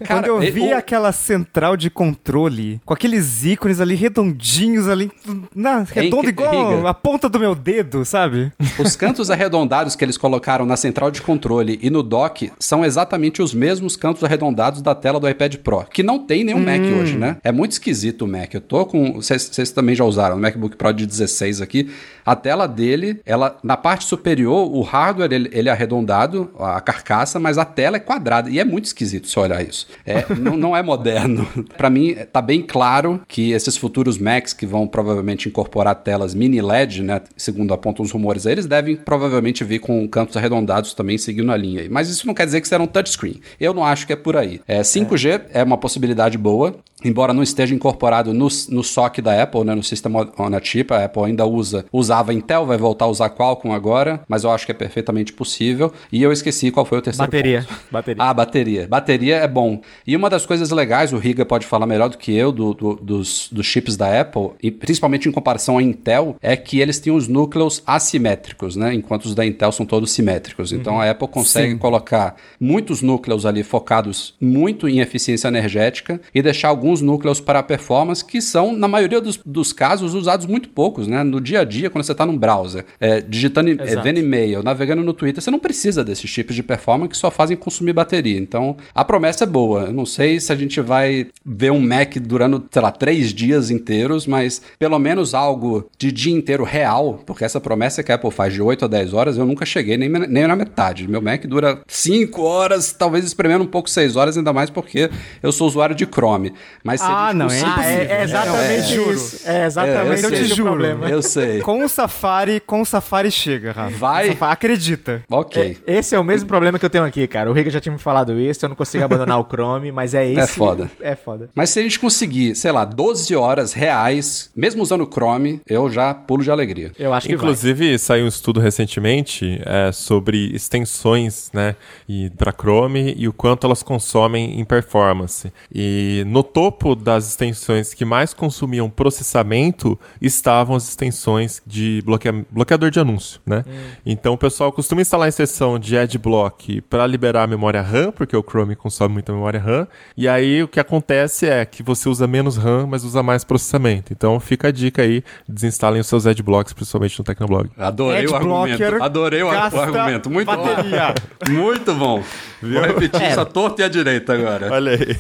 Cara, quando eu vi aquela central de controle, com aqueles ícones ali redondinhos ali, na, redondo igual a ponta do meu dedo, sabe? Os cantos arredondados que eles colocaram na central de controle e no dock são exatamente os mesmos cantos arredondados da tela do iPad Pro, que não tem nenhum hum. Mac hoje, né? É muito esquisito o Mac. Eu tô com. Vocês também já usaram o MacBook Pro de 16 aqui. A tela dele, ela na parte superior, o hardware ele, ele é arredondado, a carcaça, mas a tela é quadrada. E é muito esquisito se olhar isso. É, não, não é moderno. Para mim, tá bem claro que esses futuros Macs que vão provavelmente incorporar telas mini LED, né? Segundo apontam os rumores, eles devem provavelmente vir com cantos arredondados também seguindo a linha. Mas isso não quer dizer que serão touchscreen. Eu não acho que é por aí. É, 5G é, uma possibilidade boa, embora não esteja incorporado no, no SOC da Apple, né, no System on a Chip, a Apple ainda usa, usava Intel, vai voltar a usar Qualcomm agora, mas eu acho que é perfeitamente possível. E eu esqueci qual foi o terceiro Bateria. ponto. Bateria. Ah, bateria. Bateria é bom. E uma das coisas legais, o Riga pode falar melhor do que eu, do, do, dos, dos chips da Apple, e principalmente em comparação à Intel, é que eles têm os núcleos assimétricos, né? Enquanto os da Intel são todos simétricos. Então a Apple consegue Sim. colocar muitos núcleos ali focados muito em eficiência energética e deixar alguns núcleos para performance que são, na maioria dos, dos casos, usados muito poucos, né? No dia a dia, quando você está num browser, é, digitando, é, Exato. vendo e-mail, navegando no Twitter, você não precisa desses chips de performance que só fazem consumir bateria. Então, a promessa é boa. Eu não sei se a gente vai ver um Mac durando, sei lá, três dias inteiros, mas pelo menos algo de dia inteiro real, porque essa promessa que a Apple faz de 8 a 10 horas, eu nunca cheguei nem, nem na metade. Meu Mac dura 5 horas, talvez espremendo um pouco 6 horas, ainda mais porque eu sou usuário de Chrome. Mas a Ah, não, é Ah, é, é exatamente É, isso. É exatamente É, eu esse o Eu te juro. problema. Eu sei. Com o Safari, com o Safari chega, Rafa. Vai? O Safari- acredita. Ok. É, esse é o mesmo problema que eu tenho aqui, cara. O Riga já tinha me falado isso, eu não consigo abandonar o Chrome, mas é esse. foda. É foda. Mas se a gente conseguir, sei lá, 12 horas reais, mesmo usando o Chrome, eu já pulo de alegria. Eu acho que Inclusive, saiu um estudo recentemente é, sobre extensões, né, e para Chrome e o quanto elas consomem em performance. E no topo das extensões que mais consumiam processamento estavam as extensões de bloquea- bloqueador de anúncio, né? Então o pessoal costuma instalar a extensão de Adblock para liberar a memória RAM, porque o Chrome consome muita memória RAM. E aí o que acontece é que você usa menos RAM, mas usa mais processamento. Então fica a dica aí, desinstalem os seus Adblocks, principalmente no Tecnoblog. Adorei o argumento. Adorei o, argumento. Muito bateria. bom. Muito bom. Vou repetir isso à torta e à direita agora. Olha aí.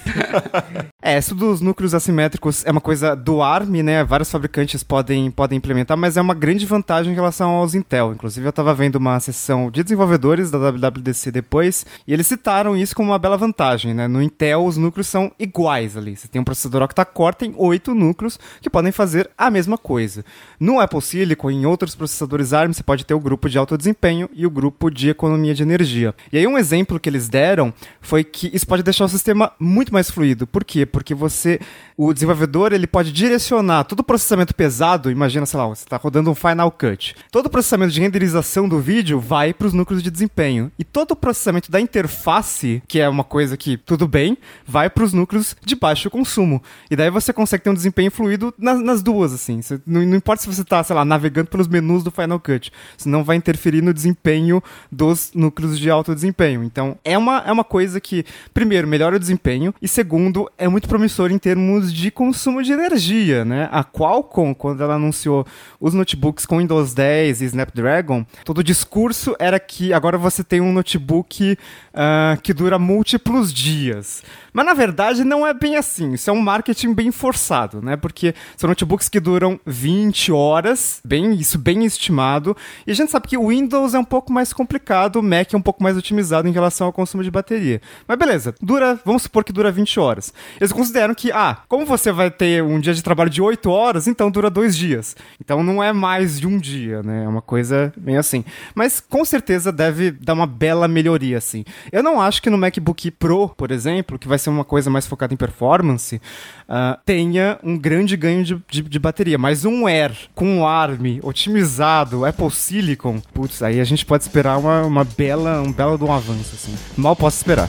É, isso dos núcleos assimétricos é uma coisa do ARM, né? Vários fabricantes podem, podem implementar, mas é uma grande vantagem em relação aos Intel. Inclusive, eu estava vendo uma sessão de desenvolvedores da WWDC depois, e eles citaram isso como uma bela vantagem, né? No Intel, os núcleos são iguais ali. Você tem um processador octa-core, tem oito núcleos que podem fazer a mesma coisa. No Apple Silicon, em outros processadores ARM, você pode ter o grupo de alto desempenho e o grupo de economia de energia. E aí, um exemplo que eles deram foi que isso pode deixar o sistema muito mais fluido. Por quê? Porque você, o desenvolvedor, ele pode direcionar todo o processamento pesado. Imagina, sei lá, você está rodando um Final Cut. Todo o processamento de renderização do vídeo vai para os núcleos de desempenho. E todo o processamento da interface, que é uma coisa que tudo bem, vai para os núcleos de baixo consumo. E daí você consegue ter um desempenho fluido nas, nas duas, assim. Você- não, não importa se você está, sei lá, navegando pelos menus do Final Cut. Senão vai interferir no desempenho dos núcleos de alto desempenho. Então, é uma, é uma coisa que, primeiro, melhora o desempenho e, segundo, é muito promissor em termos de consumo de energia, né? A Qualcomm, quando ela anunciou os notebooks com Windows 10 e Snapdragon, todo o discurso era que agora você tem um notebook ah, que dura múltiplos dias. Mas na verdade não é bem assim. Isso é um marketing bem forçado, né? Porque são notebooks que duram 20 horas, bem isso bem estimado. E a gente sabe que o Windows é um pouco mais complicado, o Mac é um pouco mais otimizado em relação ao consumo de bateria. Mas beleza, dura, vamos supor que dura 20 horas. Eles consideram que, ah, como você vai ter um dia de trabalho de 8 horas, então dura dois dias. Então não é mais de um dia, né? É uma coisa bem assim. Mas com certeza deve dar uma bela melhoria, assim. Eu não acho que no MacBook Pro, por exemplo, que vai ser uma coisa mais focada em performance, ah, tenha um grande ganho de, de- de bateria. Mas um Air com ARM otimizado, Apple Silicon, putz, aí a gente pode esperar uma, uma bela, um belo um avanço, assim. Mal posso esperar.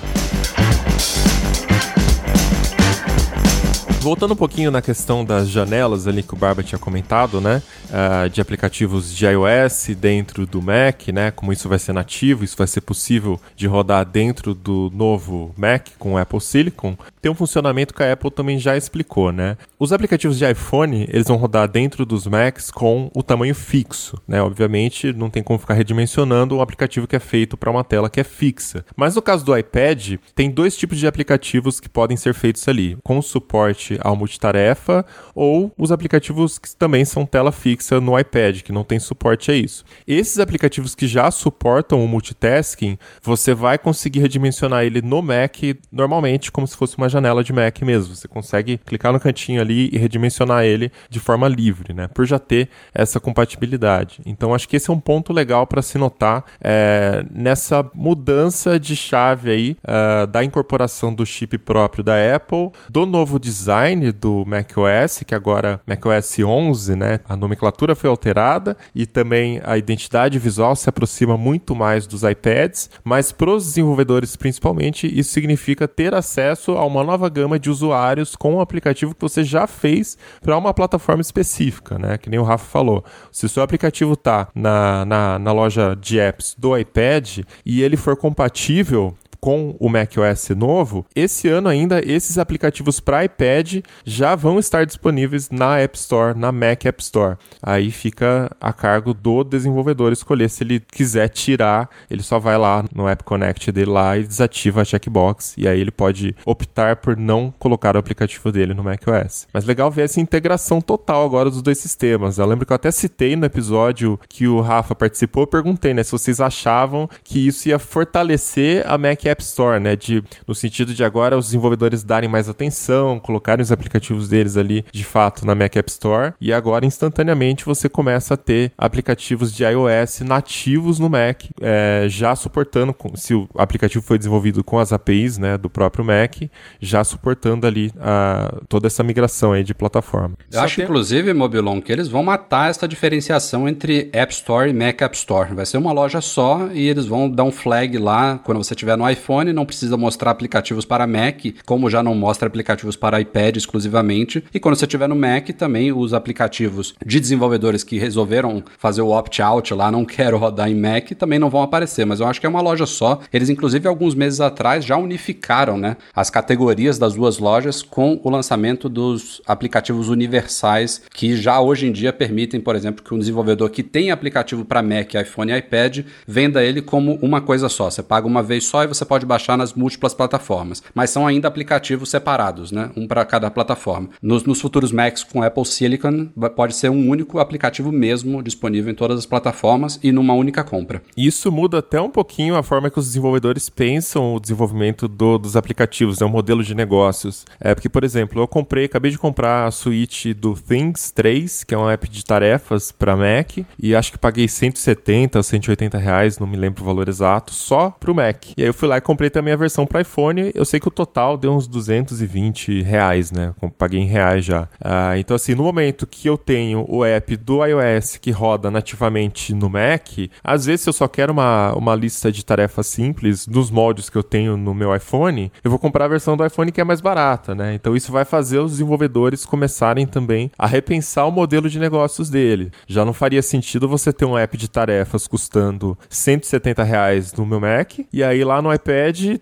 Voltando um pouquinho na questão das janelas ali que o Barba tinha comentado, né? ah, de aplicativos de iOS dentro do Mac, né? Como isso vai ser nativo, isso vai ser possível de rodar dentro do novo Mac com o Apple Silicon. Tem um funcionamento que a Apple também já explicou, né? Os aplicativos de iPhone, eles vão rodar dentro dos Macs com o tamanho fixo, né? Obviamente, não tem como ficar redimensionando um aplicativo que é feito para uma tela que é fixa. Mas no caso do iPad, tem dois tipos de aplicativos que podem ser feitos ali, com suporte suporte ao multitarefa, ou os aplicativos que também são tela fixa no iPad, que não tem suporte a isso. Esses aplicativos que já suportam o multitasking, você vai conseguir redimensionar ele no Mac normalmente como se fosse uma janela de Mac mesmo. Você consegue clicar no cantinho ali e redimensionar ele de forma livre, né? Por já ter essa compatibilidade. Então acho que esse é um ponto legal para se notar é, nessa mudança de chave aí uh, da incorporação do chip próprio da Apple, do novo design do macOS, que agora macOS 11, né? A nomenclatura foi alterada e também a identidade visual se aproxima muito mais dos iPads, mas para os desenvolvedores principalmente, isso significa ter acesso a uma nova gama de usuários com o aplicativo que você já fez para uma plataforma específica, né? Que nem o Rafa falou. Se o seu aplicativo está na, na, na loja de apps do iPad e ele for compatível com o macOS novo, esse ano ainda esses aplicativos para iPad já vão estar disponíveis na App Store, na Mac App Store. Aí fica a cargo do desenvolvedor escolher se ele quiser tirar, ele só vai lá no App Connect dele lá e desativa a checkbox e aí ele pode optar por não colocar o aplicativo dele no macOS. Mas legal ver essa integração total agora dos dois sistemas. Eu lembro que eu até citei no episódio que o Rafa participou, eu perguntei, né, se vocês achavam que isso ia fortalecer a Mac App Store, né? De, no sentido de agora os desenvolvedores darem mais atenção, colocarem os aplicativos deles ali de fato na Mac App Store e agora instantaneamente você começa a ter aplicativos de iOS nativos no Mac, é, já suportando, se o aplicativo foi desenvolvido com as APIs né, do próprio Mac, já suportando ali a, toda essa migração aí de plataforma. Eu Só acho, tem... inclusive, Mobilon, que eles vão matar essa diferenciação entre App Store e Mac App Store. Vai ser uma loja só e eles vão dar um flag lá quando você tiver no iPhone, não precisa mostrar aplicativos para Mac, como já não mostra aplicativos para iPad exclusivamente. E quando você tiver no Mac, também os aplicativos de desenvolvedores que resolveram fazer o opt-out lá, não quero rodar em Mac, também não vão aparecer. Mas eu acho que é uma loja só. Eles, inclusive, alguns meses atrás já unificaram né, as categorias das duas lojas com o lançamento dos aplicativos universais, que já hoje em dia permitem, por exemplo, que um desenvolvedor que tem aplicativo para Mac, iPhone e iPad venda ele como uma coisa só. Você paga uma vez só e você pode baixar nas múltiplas plataformas, mas são ainda aplicativos separados, né? Um para cada plataforma. Nos, nos, futuros Macs com Apple Silicon, pode ser um único aplicativo mesmo disponível em todas as plataformas e numa única compra. Isso muda até um pouquinho a forma que os desenvolvedores pensam o desenvolvimento do, dos aplicativos, né? um modelo de negócios. É porque, por exemplo, eu comprei, acabei de comprar a suíte do Things 3, que é um app de tarefas para Mac, e acho que paguei 170 ou 180 reais, não me lembro o valor exato, só para o Mac. E aí eu fui lá comprei também a versão para iPhone. Eu sei que o total deu uns 220 reais, né? Paguei em reais já. Ah, então, assim, no momento que eu tenho o app do iOS que roda nativamente no Mac, às vezes eu só quero uma, uma lista de tarefas simples nos moldes que eu tenho no meu iPhone, eu vou comprar a versão do iPhone que é mais barata, né? Então isso vai fazer os desenvolvedores começarem também a repensar o modelo de negócios dele. Já não faria sentido você ter um app de tarefas custando 170 reais no meu Mac e aí lá no iPad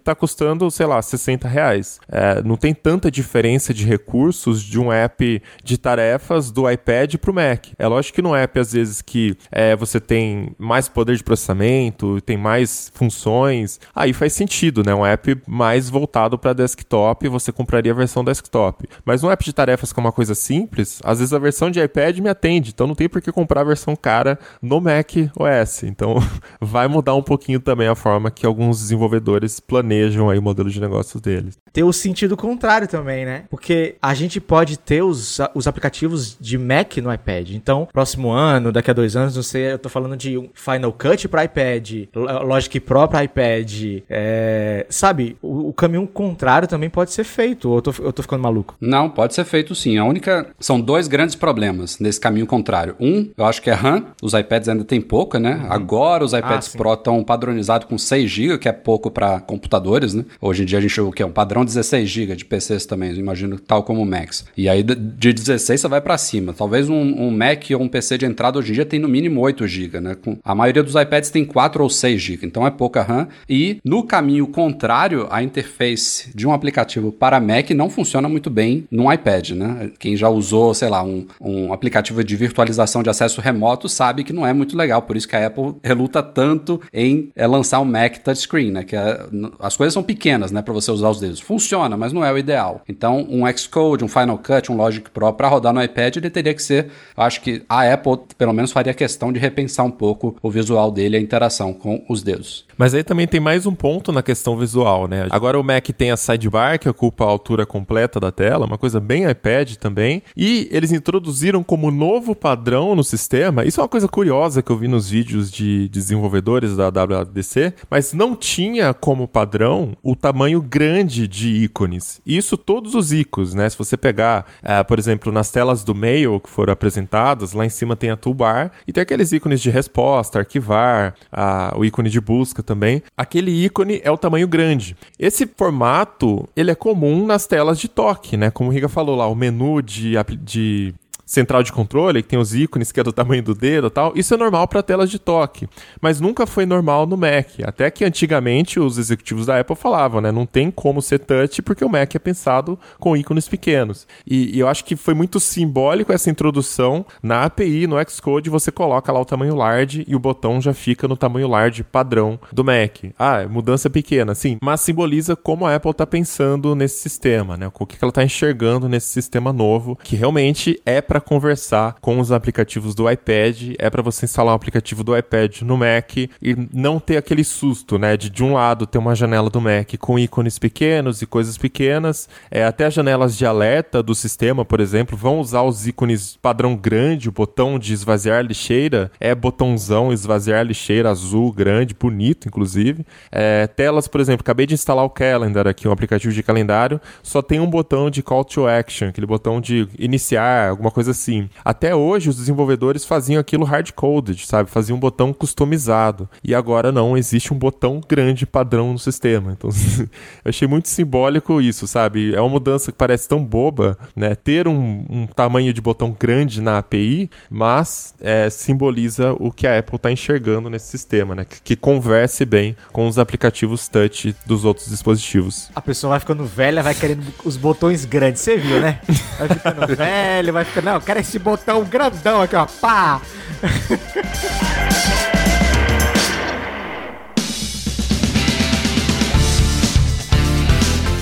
tá custando, sei lá, 60 reais. É, não tem tanta diferença de recursos de um app de tarefas do iPad para o Mac. É lógico que no app, às vezes, que é, você tem mais poder de processamento, tem mais funções, aí faz sentido, né? Um app mais voltado para desktop, você compraria a versão desktop. Mas um app de tarefas que é uma coisa simples, às vezes a versão de iPad me atende, então não tem por que comprar a versão cara no Mac OS. Então vai mudar um pouquinho também a forma que alguns desenvolvedores planejam aí o modelo de negócios deles. Tem o sentido contrário também, né? Porque a gente pode ter os, os aplicativos de Mac no iPad. Então, próximo ano, daqui a dois anos, não sei, eu tô falando de um Final Cut para iPad, Logic Pro para iPad. É, sabe, o, o, caminho contrário também pode ser feito. Ou eu tô, eu tô ficando maluco? Não, pode ser feito sim. A única. São dois grandes problemas nesse caminho contrário. Um, eu acho que é RAM. Os iPads ainda tem pouca, né? Uhum. Agora os iPads ah, Pro estão padronizados com 6 GB, que é pouco para computadores, né? Hoje em dia a gente o que é um padrão 16 GB de PCs também, imagino tal como o Max. E aí de 16 você vai para cima. Talvez um, um, Mac ou um PC de entrada hoje em dia tem no mínimo 8 GB, né? Com, a maioria dos iPads tem 4 ou 6 GB, então é pouca RAM. E no caminho contrário, a interface de um aplicativo para Mac não funciona muito bem no iPad, né? Quem já usou, sei lá, um, um aplicativo de virtualização de acesso remoto sabe que não é muito legal, por isso que a Apple reluta tanto em é, lançar um Mac touchscreen, né? Que é é, n- as coisas são pequenas, né, para você usar os dedos. Funciona, mas não é o ideal. Então, um Xcode, um Final Cut, um Logic Pro para rodar no iPad, ele teria que ser, acho que a Apple pelo menos faria questão de repensar um pouco o visual dele, a interação com os dedos. Mas aí também tem mais um ponto na questão visual, né? Agora o Mac tem a sidebar, que ocupa a altura completa da tela, uma coisa bem iPad também. E eles introduziram como novo padrão no sistema, isso é uma coisa curiosa que eu vi nos vídeos de desenvolvedores da WWDC, mas não tinha como padrão o tamanho grande de ícones. Isso todos os ícones, né? Se você pegar, eh, por exemplo, nas telas do Mail que foram apresentadas, lá em cima tem a toolbar e tem aqueles ícones de resposta, arquivar, a- o ícone de busca também. Aquele ícone é o tamanho grande. Esse formato, ele é comum nas telas de toque, né? Como o Riga falou lá, o menu de, de central de controle, que tem os ícones que é do tamanho do dedo tal, isso é normal para telas de toque, mas nunca foi normal no Mac. Até que antigamente os executivos da Apple falavam, né, não tem como ser touch porque o Mac é pensado com ícones pequenos. E, e eu acho que foi muito simbólico essa introdução na API, no Xcode, você coloca lá o tamanho large e o botão já fica no tamanho large padrão do Mac. Ah, é mudança pequena, sim, mas simboliza como a Apple está pensando nesse sistema, né? O que que ela está enxergando nesse sistema novo, que realmente é para conversar com os aplicativos do iPad, é para você instalar um aplicativo do iPad no Mac e não ter aquele susto, né? De de um lado ter uma janela do Mac com ícones pequenos e coisas pequenas, é, até as janelas de alerta do sistema, por exemplo, vão usar os ícones padrão grande, o botão de esvaziar lixeira é botãozão esvaziar lixeira azul, grande, bonito, inclusive. É, telas, por exemplo, acabei de instalar o Calendar aqui, um aplicativo de calendário, só tem um botão de call to action, aquele botão de iniciar, alguma coisa assim. Até hoje, os desenvolvedores faziam aquilo hard-coded, sabe? Faziam um botão customizado. E agora não, existe um botão grande padrão no sistema. Então, eu achei muito simbólico isso, sabe? É uma mudança que parece tão boba, né? Ter um, um tamanho de botão grande na API, mas é, simboliza o que a Apple está enxergando nesse sistema, né? Que, que converse bem com os aplicativos touch dos outros dispositivos. A pessoa vai ficando velha, vai querendo os botões grandes. Você viu, né? Vai ficando velho, vai ficando. Não, eu quero esse botão grandão aqui, ó. Pá!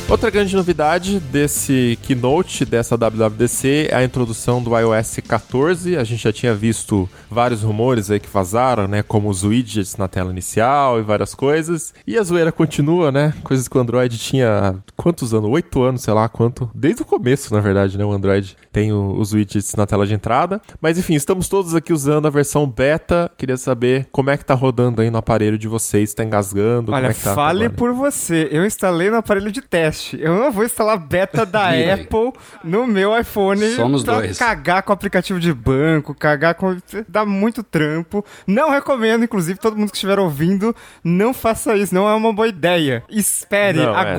Outra grande novidade desse keynote dessa WWDC é a introdução do iOS 14. A gente já tinha visto vários rumores aí que vazaram, né? Como os widgets na tela inicial e várias coisas. E a zoeira continua, né? Coisas que o Android tinha quantos anos? Oito anos, sei lá quanto. Desde o começo, na verdade, né? O Android tem o- os widgets na tela de entrada. Mas enfim, estamos todos aqui usando a versão beta. Queria saber como é que tá rodando aí no aparelho de vocês. Tá engasgando? Olha, como é que tá fale por você. Eu instalei no aparelho de teste. Eu não vou instalar beta da? Apple no meu iPhone Somos pra dois. cagar com aplicativo de banco, cagar com. dá muito trampo. Não recomendo, inclusive, todo mundo que estiver ouvindo, não faça isso. Não é uma boa ideia. Espere, Não, é.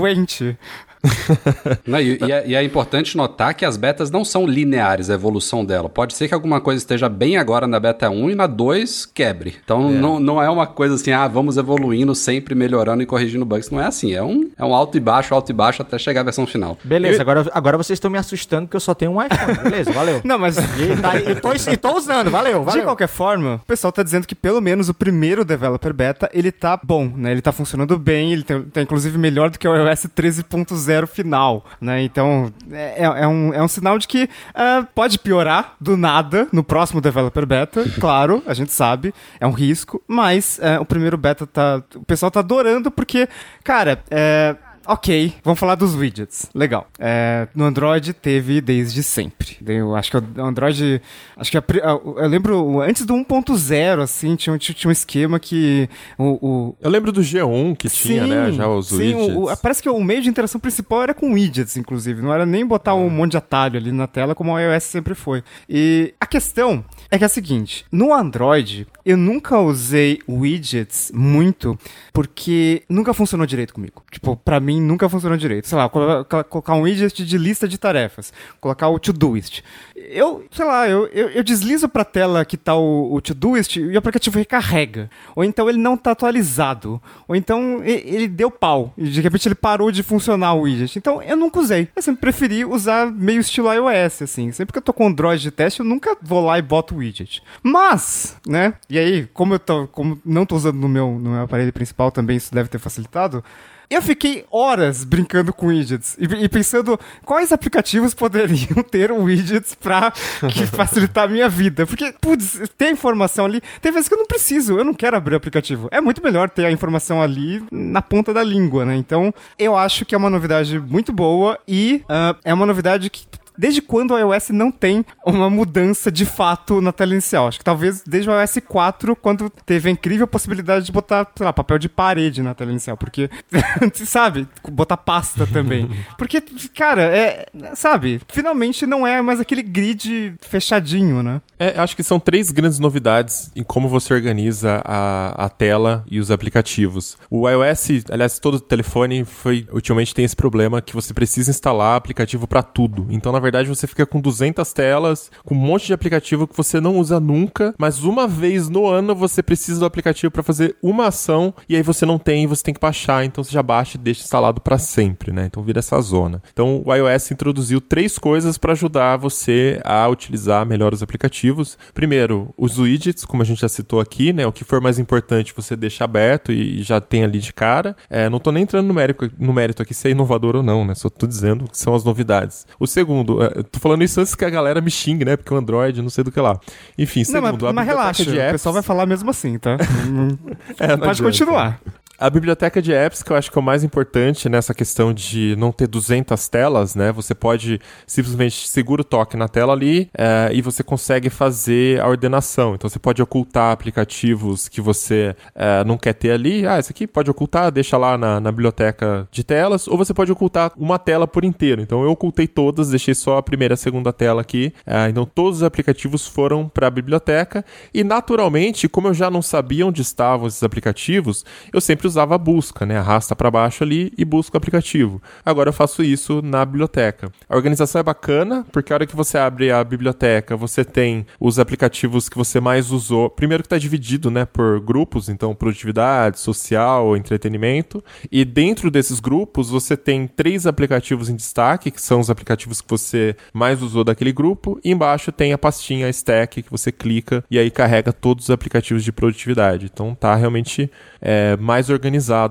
Não, e, e é, e é importante notar que as betas não são lineares, a evolução dela. Pode ser que alguma coisa esteja bem agora na beta 1 e na 2 quebre. Então Não, não é uma coisa assim, ah, vamos evoluindo, sempre melhorando e corrigindo bugs. Não é assim, é um, é um alto e baixo, alto e baixo até chegar à versão final. Beleza, agora, agora vocês estão me assustando porque eu só tenho um iPhone. Beleza, valeu. Não, mas. E, tá, e, tô, e tô usando, valeu, De valeu. qualquer forma, o pessoal tá dizendo que pelo menos o primeiro developer beta, ele tá bom, né? Ele tá funcionando bem, ele tá, tá inclusive melhor do que o iOS 13.0 final, né? Então, é, é um, é um sinal de que ah, pode piorar do nada no próximo developer beta, claro, a gente sabe, é um risco, mas é, o primeiro beta tá... O pessoal tá adorando porque, cara, é... Ok, vamos falar dos widgets. Legal. É, no Android teve desde sempre. Eu acho que o Android. Acho que a pri- a- eu lembro antes do 1.0, assim, tinha, um- tinha um esquema que o. o Eu lembro do G1 que tinha, né? Já os sim, widgets. o- parece que o meio de interação principal era com widgets, inclusive. Não era nem botar um monte de atalho ali na tela, como o iOS sempre foi. E a questão é que é a seguinte: no Android, eu nunca usei widgets muito, porque nunca funcionou direito comigo. Tipo, pra mim nunca funcionou direito. Sei lá, colo- colo- colocar um widget de lista de tarefas, colocar o Todoist. Eu, sei lá, eu, eu, eu deslizo pra tela que tá o, o Todoist e o aplicativo recarrega. Ou então ele não tá atualizado. Ou então ele deu pau. E de repente ele parou de funcionar o widget. Então eu nunca usei. Eu sempre preferi usar meio estilo iOS, assim. Sempre que eu tô com Android de teste, eu nunca vou lá e boto o widget. Mas, né? E E aí, como eu tô, como não tô usando no meu, no meu aparelho principal também, isso deve ter facilitado. Eu fiquei horas brincando com widgets e, e pensando quais aplicativos poderiam ter widgets pra que facilitar a minha vida. Porque, putz, tem informação ali. Tem vezes que eu não preciso, eu não quero abrir o aplicativo. É muito melhor ter a informação ali na ponta da língua, né? Então, eu acho que é uma novidade muito boa e uh, é uma novidade que desde quando o iOS não tem uma mudança de fato na tela inicial? Acho que talvez desde o iOS 4, quando teve a incrível possibilidade de botar, sei lá, papel de parede na tela inicial. Porque, sabe, botar pasta também. Porque, cara, é. Sabe, finalmente não é mais aquele grid fechadinho, né? É, acho que são três grandes novidades em como você organiza a, a tela e os aplicativos. O iOS, aliás, todo telefone foi ultimamente tem esse problema que você precisa instalar aplicativo para tudo. Então, na verdade, você fica com 200 telas, com um monte de aplicativo que você não usa nunca, mas uma vez no ano você precisa do aplicativo para fazer uma ação e aí você não tem, você tem que baixar, então você já baixa e deixa instalado para sempre, né? Então vira essa zona. Então o iOS introduziu três coisas para ajudar você a utilizar melhor os aplicativos. Primeiro, os widgets, como a gente já citou aqui, né? O que for mais importante você deixa aberto e já tem ali de cara. É, não tô nem entrando no mérito, no mérito aqui se é inovador ou não, né? Só tô dizendo que são as novidades. O segundo, é, tô falando isso antes que a galera me xingue, né? Porque o Android, não sei do que lá. Enfim, não, segundo, mas, mas relaxa, o pessoal vai falar mesmo assim, tá? é, Pode adianta. continuar. A biblioteca de apps, que eu acho que é o mais importante nessa questão de não ter 200 telas, né? Você pode simplesmente segura o toque na tela ali é, e você consegue fazer a ordenação. Então você pode ocultar aplicativos que você é, não quer ter ali. Ah, esse aqui pode ocultar, deixa lá na, na, biblioteca de telas. Ou você pode ocultar uma tela por inteiro. Então eu ocultei todas, deixei só a primeira e a segunda tela aqui. É, então todos os aplicativos foram para a biblioteca. E naturalmente, como eu já não sabia onde estavam esses aplicativos, eu sempre usava a busca, né? Arrasta para baixo ali e busca o aplicativo. Agora eu faço isso na biblioteca. A organização é bacana, porque a hora que você abre a biblioteca, você tem os aplicativos que você mais usou. Primeiro que está dividido, né, por grupos, então produtividade, social, entretenimento. E dentro desses grupos, você tem três aplicativos em destaque, que são os aplicativos que você mais usou daquele grupo. E embaixo tem a pastinha stack que você clica e aí carrega todos os aplicativos de produtividade. Então tá realmente é, mais organizado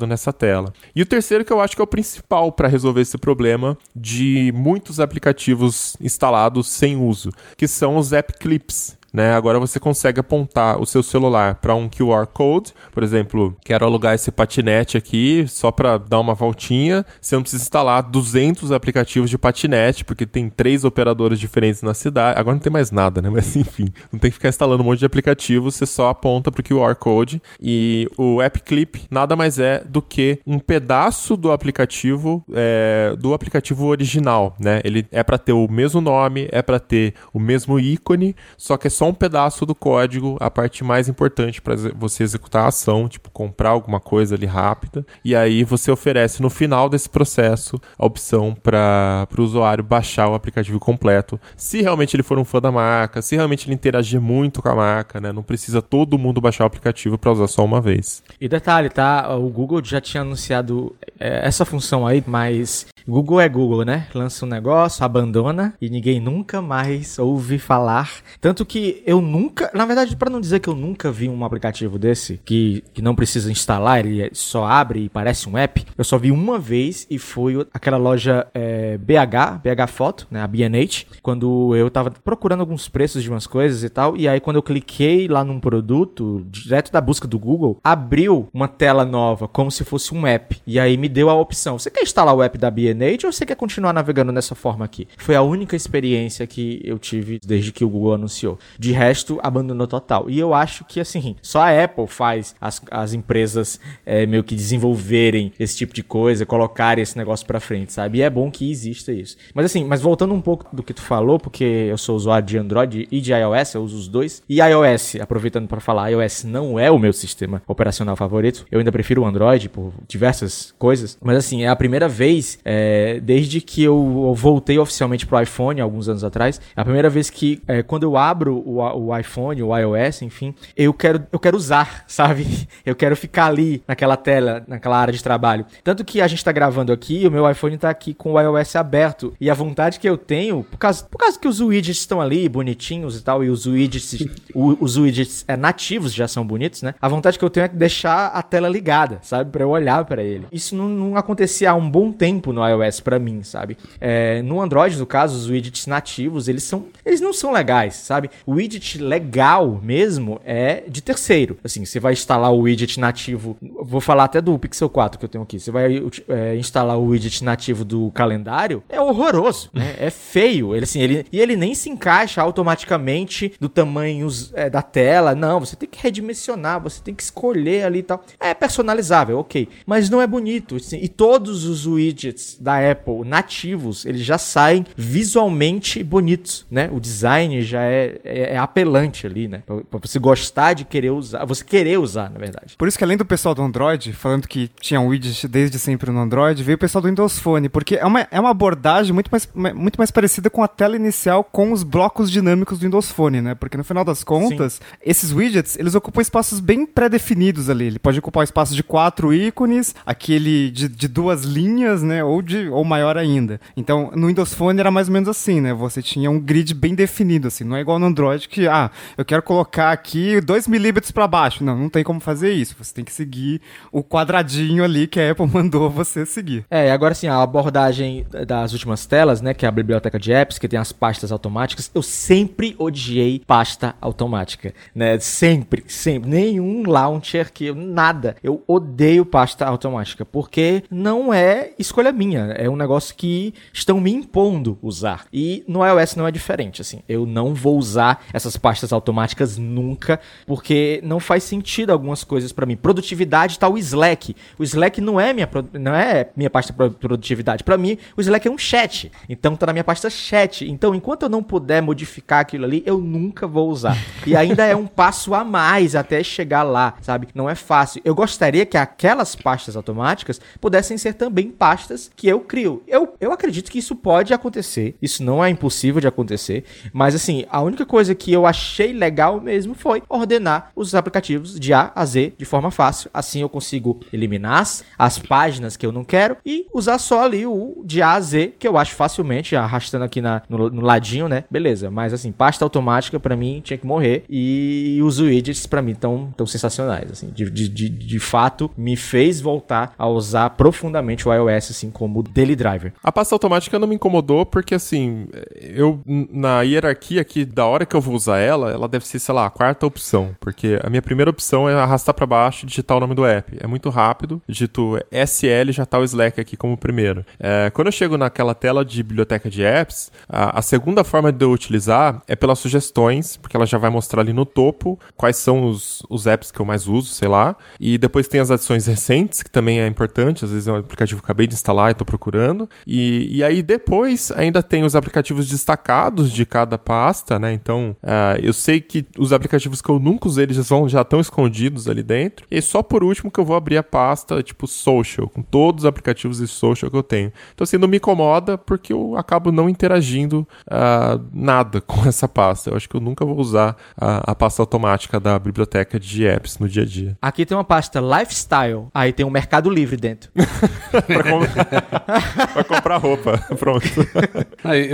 nessa tela. E o terceiro que eu acho que é o principal para resolver esse problema de muitos aplicativos instalados sem uso, que são os app clips. Né? Agora você consegue apontar o seu celular para um QR Code, por exemplo, quero alugar esse patinete aqui só para dar uma voltinha. Você não precisa instalar 200 aplicativos de patinete, porque tem três operadores diferentes na cidade. Agora não tem mais nada, né? Mas enfim, não tem que ficar instalando um monte de aplicativos, você só aponta para o QR Code. E o App Clip nada mais é do que um pedaço do aplicativo é, do aplicativo original, né? Ele é para ter o mesmo nome, é para ter o mesmo ícone, só que é só só um pedaço do código, a parte mais importante para você executar a ação, tipo comprar alguma coisa ali rápida. E aí você oferece no final desse processo a opção para o usuário baixar o aplicativo completo. Se realmente ele for um fã da marca, se realmente ele interagir muito com a marca, né? Não precisa todo mundo baixar o aplicativo para usar só uma vez. E detalhe, tá? O Google já tinha anunciado é, essa função aí, mas Google é Google, né? Lança um negócio, abandona e ninguém nunca mais ouve falar. Tanto que eu nunca, na verdade, para não dizer que eu nunca vi um aplicativo desse que, que não precisa instalar, ele só abre e parece um app, eu só vi uma vez e foi aquela loja é, BH, BH Foto, né? A B&H, quando eu tava procurando alguns preços de umas coisas e tal, e aí quando eu cliquei lá num produto, direto da busca do Google, abriu uma tela nova, como se fosse um app. E aí me deu a opção: você quer instalar o app da B&H ou você quer continuar navegando nessa forma aqui? Foi a única experiência que eu tive desde que o Google anunciou. De resto, abandonou total. E eu acho que, assim, só a Apple faz as, as empresas é, meio que desenvolverem esse tipo de coisa, colocarem esse negócio pra frente, sabe? E é bom que exista isso. Mas assim, mas voltando um pouco do que tu falou, porque eu sou usuário de Android e de iOS, eu uso os dois. E iOS, aproveitando para falar, iOS não é o meu sistema operacional favorito. Eu ainda prefiro o Android por diversas coisas. Mas assim, é a primeira vez é, é, desde que eu voltei oficialmente pro iPhone, alguns anos atrás, é a primeira vez que, é, quando eu abro o, o iPhone, o iOS, enfim, eu quero, eu quero usar, sabe? Eu quero ficar ali naquela tela, naquela área de trabalho. Tanto que a gente tá gravando aqui, o meu iPhone tá aqui com o iOS aberto. E a vontade que eu tenho, por causa, por causa que os widgets estão ali, bonitinhos e tal, e os widgets, o, os widgets é, nativos já são bonitos, né? A vontade que eu tenho é deixar a tela ligada, sabe? Pra eu olhar para ele. Isso não, não, acontecia há um bom tempo no iOS para mim, sabe? É, no Android, no caso, os widgets nativos, eles são. Eles não são legais, sabe? O widget legal mesmo é de terceiro. Assim, você vai instalar o widget nativo. Vou falar até do Pixel 4 que eu tenho aqui. Você vai é, instalar o widget nativo do calendário. É horroroso, né? É feio. Ele, assim, ele, e ele nem se encaixa automaticamente do tamanho é, da tela. Não, você tem que redimensionar, você tem que escolher ali e tal. É personalizável, ok. Mas não é bonito. Assim, e todos os widgets da Apple nativos, eles já saem visualmente bonitos, né? O design já é, é, é apelante ali, né? Pra, pra, você gostar de querer usar, você querer usar, na verdade. Por isso que além do pessoal do Android, falando que tinha um widget desde sempre no Android, veio o pessoal do Windows Phone, porque é uma, é uma abordagem muito mais, muito mais parecida com a tela inicial com os blocos dinâmicos do Windows Phone, né? Porque no final das contas, Sim. esses widgets, eles ocupam espaços bem pré-definidos ali. Ele pode ocupar o espaço de quatro ícones, aquele de, de duas linhas, né? Ou, de, ou maior ainda. Então, no Windows Phone era mais ou menos assim, né? Você tinha um grid bem definido, assim. Não é igual no Android que, ah, eu quero colocar aqui 2 milímetros para baixo. Não, não tem como fazer isso. Você tem que seguir o quadradinho ali que a Apple mandou você seguir. É, agora sim, a abordagem das últimas telas, né? Que é a biblioteca de apps, que tem as pastas automáticas. Eu sempre odiei pasta automática, né? Sempre, sempre. Nenhum launcher que nada. Eu odeio pasta automática, porque não é escolha minha. É um negócio que estão me impondo usar. E no iOS não é diferente, assim. Eu não vou usar essas pastas automáticas nunca, porque não faz sentido algumas coisas para mim. Produtividade tá o Slack. O Slack não é minha, não é minha pasta produtividade. Para mim, o Slack é um chat. Então tá na minha pasta chat. Então, enquanto eu não puder modificar aquilo ali, eu nunca vou usar. E ainda é um passo a mais até chegar lá, sabe? Não é fácil. Eu gostaria que aquelas pastas automáticas pudessem ser também pastas que eu crio. Eu, eu acredito que isso pode acontecer. Isso não é impossível de acontecer. Mas assim, a única coisa que eu achei legal mesmo foi ordenar os aplicativos de A a Z de forma fácil. Assim eu consigo eliminar as, as páginas que eu não quero e usar só ali o de A a Z, que eu acho facilmente, arrastando aqui na, no, no ladinho, né? Beleza. Mas assim, pasta automática para mim tinha que morrer. E os widgets para mim estão tão sensacionais. Assim, de, de, de, de fato, me fez voltar a usar profundamente o iOS assim como daily driver. A pasta automática não me incomodou porque assim, eu na hierarquia aqui da hora que eu vou usar ela, ela deve ser, sei lá, a quarta opção, porque a minha primeira opção é arrastar para baixo e digitar o nome do app. É muito rápido, digito SL já tá o Slack aqui como primeiro. É, quando eu chego naquela tela de biblioteca de apps, a, a segunda forma de eu utilizar é pelas sugestões, porque ela já vai mostrar ali no topo quais são os, os apps que eu mais uso, sei lá. E depois tem as adições recentes, que também é importante, às vezes é um aplicativo que eu acabei de instalar e estou procurando. E, e aí depois ainda tem os aplicativos destacados de cada pasta, né? Então uh, eu sei que os aplicativos que eu nunca usei, eles já estão escondidos ali dentro. E só por último que eu vou abrir a pasta tipo social, com todos os aplicativos de social que eu tenho. Então assim, não me incomoda porque eu acabo não interagindo uh, nada com essa pasta. Eu acho que eu nunca vou usar a, a pasta automática da biblioteca de apps no dia a dia. Aqui tem uma pasta lifestyle, aí tem um Mercado Livre dentro. pra, com... pra, comprar roupa. Pronto.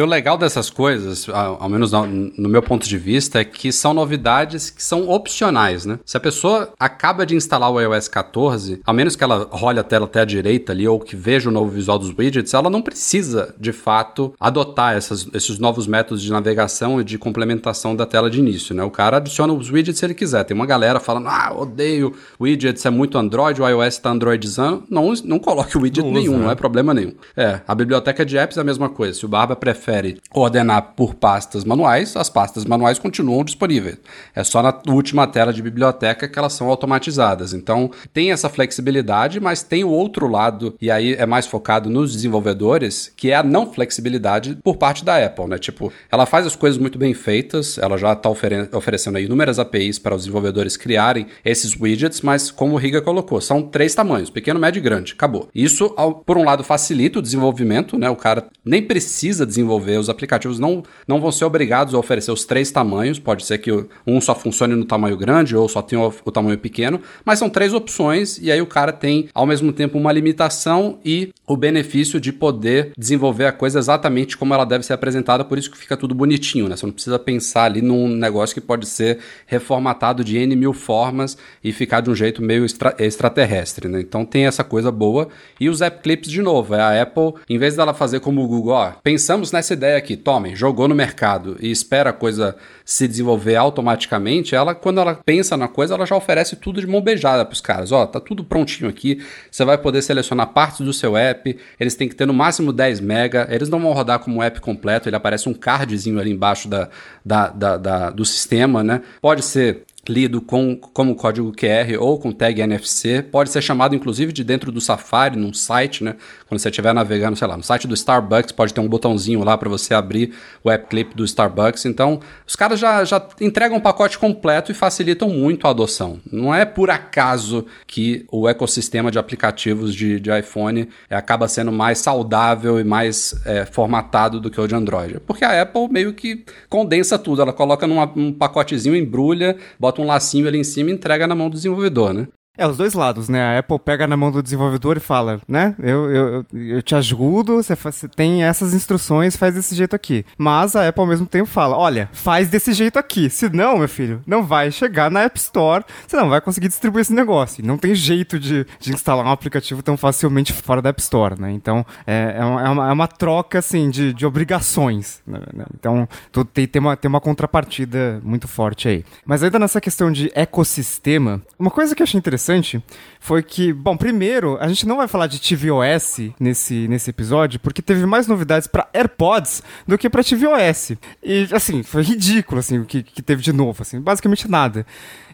o legal dessas coisas, ao menos no meu ponto de vista, é que são novidades que são opcionais, né? Se a pessoa acaba de instalar o iOS 14, a menos que ela role a tela até a direita ali ou que veja o novo visual dos widgets, ela não precisa, de fato, adotar essas, esses novos métodos de navegação e de complementação da tela de início, né? O cara adiciona os widgets se ele quiser. Tem uma galera falando, ah, odeio widgets, é muito Android, o iOS tá Androidizando. Não, não coloque o widget não nenhum, usa, não é problema nenhum. É, a biblioteca de apps é a mesma coisa. Se o Barba prefere ordenar por pastas manuais, as pastas manuais continuam disponíveis. É só na última tela de biblioteca que elas são automatizadas. Então, tem essa flexibilidade, mas tem o outro lado, e aí é mais focado nos desenvolvedores, que é a não flexibilidade por parte da Apple, né? Tipo, ela faz as coisas muito bem feitas, ela já está ofere oferecendo inúmeras APIs para os desenvolvedores criarem esses widgets, mas como o Riga colocou, são três tamanhos: pequeno, médio e grande. Acabou. Isso, por um lado, facilita o desenvolvimento, né? O cara nem precisa desenvolver, os aplicativos não, não vão ser obrigados a oferecer os três tamanhos, pode ser que um só funcione no tamanho grande ou só tenha o, o tamanho pequeno, mas são três opções e aí o cara tem ao mesmo tempo uma limitação e o benefício de poder desenvolver a coisa exatamente como ela deve ser apresentada, por isso que fica tudo bonitinho, né? Você não precisa pensar ali num negócio que pode ser reformatado de N mil formas e ficar de um jeito meio extra extraterrestre, né? Então tem essa coisa boa. E os app clips, de novo, é a Apple, em vez dela fazer como o Google, ó, pensamos nessa ideia aqui, tomem, jogou no mercado e espera a coisa se desenvolver automaticamente, ela, quando ela pensa na coisa, ela já oferece tudo de mão beijada para os caras. Ó, tá tudo prontinho aqui, você vai poder selecionar partes do seu app, eles têm que ter no máximo 10 mega, eles não vão rodar como app completo, ele aparece um cardzinho ali embaixo da, da, da, da do sistema, né? Pode ser lido com, como código QR ou com tag NFC, pode ser chamado inclusive de dentro do Safari, num site, né? Quando você estiver navegando, sei lá, no site do Starbucks, pode ter um botãozinho lá para você abrir o app clip do Starbucks. Então, os caras já, já entregam um pacote completo e facilitam muito a adoção. Não é por acaso que o ecossistema de aplicativos de, de iPhone é, acaba sendo mais saudável e mais é, formatado do que o de Android. Porque a Apple meio que condensa tudo, ela coloca num pacotezinho, embrulha, bota um lacinho ali em cima e entrega na mão do desenvolvedor, né? É, os dois lados, né? A Apple pega na mão do desenvolvedor e fala, né? Eu, eu, eu te ajudo, você, tem essas instruções, faz desse jeito aqui. Mas a Apple ao mesmo tempo fala, olha, faz desse jeito aqui. Se não, meu filho, não vai chegar na App Store, você não vai conseguir distribuir esse negócio. Não tem jeito de, de instalar um aplicativo tão facilmente fora da App Store, né? Então, é, é, uma, é uma, é troca, assim, de, de obrigações. Né? Então, tu, tem, tem, uma, tem uma contrapartida muito forte aí. Mas ainda nessa questão de ecossistema, uma coisa que eu achei interessante interessante foi que, bom, primeiro, a gente não vai falar de tvOS nesse, nesse episódio, porque teve mais novidades para AirPods do que para tvOS. E, assim, foi ridículo, assim, o que, que teve de novo, assim, basicamente nada.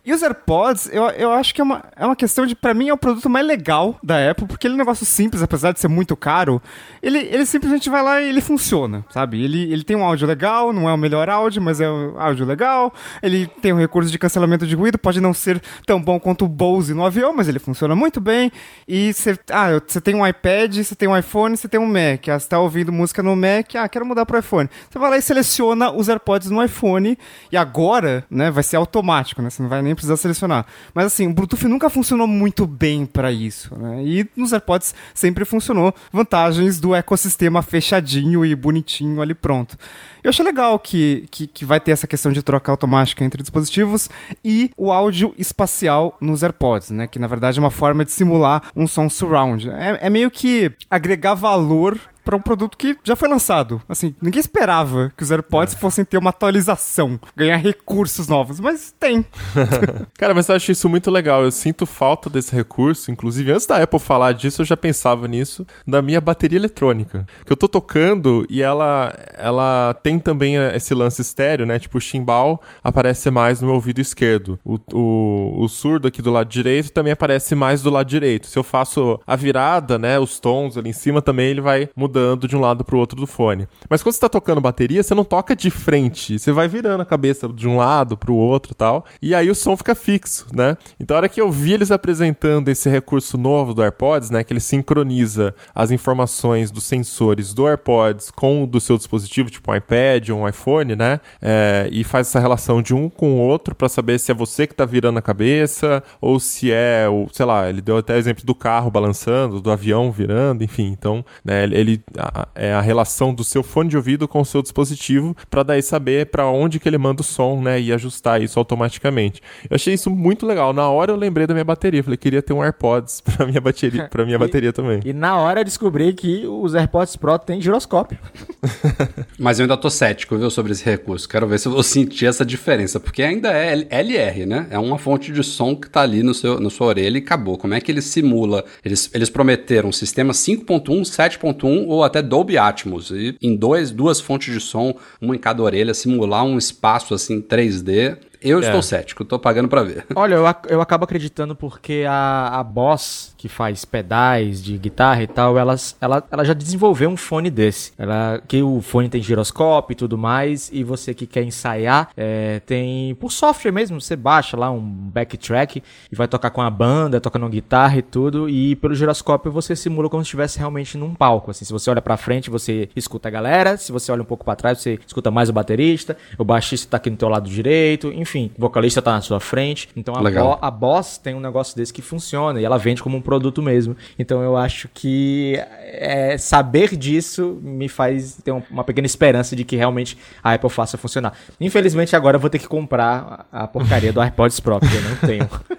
E os AirPods, eu, eu acho que é uma, é uma questão de, para mim, é o produto mais legal da Apple, porque ele é um negócio simples, apesar de ser muito caro, ele, ele simplesmente vai lá e ele funciona, sabe? Ele, ele tem um áudio legal, não é o melhor áudio, mas é um áudio legal, ele tem um recurso de cancelamento de ruído, pode não ser tão bom quanto o Bose no avião, mas ele funciona muito bem, e você ah, tem um iPad, você tem um iPhone, você tem um Mac, ah, você tá ouvindo música no Mac, ah, quero mudar pro iPhone. Você vai lá e seleciona os AirPods no iPhone, e agora, né, vai ser automático, né? Você não vai nem precisar selecionar. Mas assim, o Bluetooth nunca funcionou muito bem para isso, né? E nos AirPods sempre funcionou. Vantagens do ecossistema fechadinho e bonitinho ali pronto. Eu achei legal que, que, que, vai ter essa questão de troca automática entre dispositivos e o áudio espacial nos AirPods, né? Que na verdade é uma forma de simular um som surround. É, é meio que agregar valor para um produto que já foi lançado. Assim, ninguém esperava que os AirPods é. fossem ter uma atualização, ganhar recursos novos, mas tem. Cara, mas eu acho isso muito legal. Eu sinto falta desse recurso. Inclusive, antes da Apple falar disso, eu já pensava nisso, da minha bateria eletrônica. Que eu tô tocando e ela, ela tem também esse lance estéreo, né? Tipo, o chimbal aparece mais no meu ouvido esquerdo. O, o, o surdo aqui do lado direito também aparece mais do lado direito. Se eu faço a virada, né? Os tons ali em cima também, ele vai mudando mudando de um lado pro outro do fone. Mas quando você tá tocando bateria, você não toca de frente, você vai virando a cabeça de um lado pro outro tal, e aí o som fica fixo, né? Então a hora que eu vi eles apresentando esse recurso novo do AirPods, né, que ele sincroniza as informações dos sensores do AirPods com o do seu dispositivo, tipo um iPad ou um iPhone, né, é, e faz essa relação de um com o outro para saber se é você que tá virando a cabeça ou se é, o, sei lá, ele deu até exemplo do carro balançando, do avião virando, enfim, então, né, ele a, é a relação do seu fone de ouvido com o seu dispositivo para daí saber para onde que ele manda o som, né, e ajustar isso automaticamente. Eu achei isso muito legal. Na hora eu lembrei da minha bateria, falei queria ter um AirPods para minha bateria, para minha e, bateria também. E na hora eu descobri que os AirPods Pro têm giroscópio. Mas eu ainda tô cético, viu, sobre esse recurso. Quero ver se eu vou sentir essa diferença, porque ainda é LR, né? É uma fonte de som que tá ali no seu, na sua orelha e acabou. Como é que ele simula? Eles, eles prometeram um sistema 5.1, 7.1 ou até Dolby Atmos. E em dois, duas fontes de som, uma em cada orelha, simular um espaço assim 3D Eu É. estou cético, tô pagando pra ver. Olha, eu, ac- eu acabo acreditando porque a, a Boss, que faz pedais de guitarra e tal, elas, ela, ela já desenvolveu um fone desse. Ela, que o fone tem giroscópio e tudo mais, e você que quer ensaiar, é, tem por software mesmo, você baixa lá um backtrack e vai tocar com a banda, tocando guitarra e tudo, e pelo giroscópio você simula como se estivesse realmente num palco. Assim, se você olha pra frente, você escuta a galera, se você olha um pouco pra trás, você escuta mais o baterista, o baixista tá aqui no teu lado direito, enfim, o vocalista tá na sua frente. Então a. Bo- a Boss tem um negócio desse que funciona e ela vende como um produto mesmo. Então eu acho que é, saber disso me faz ter um- uma pequena esperança de que realmente a Apple faça funcionar. Infelizmente agora eu vou ter que comprar a a porcaria do AirPods Pro, porque eu não tenho.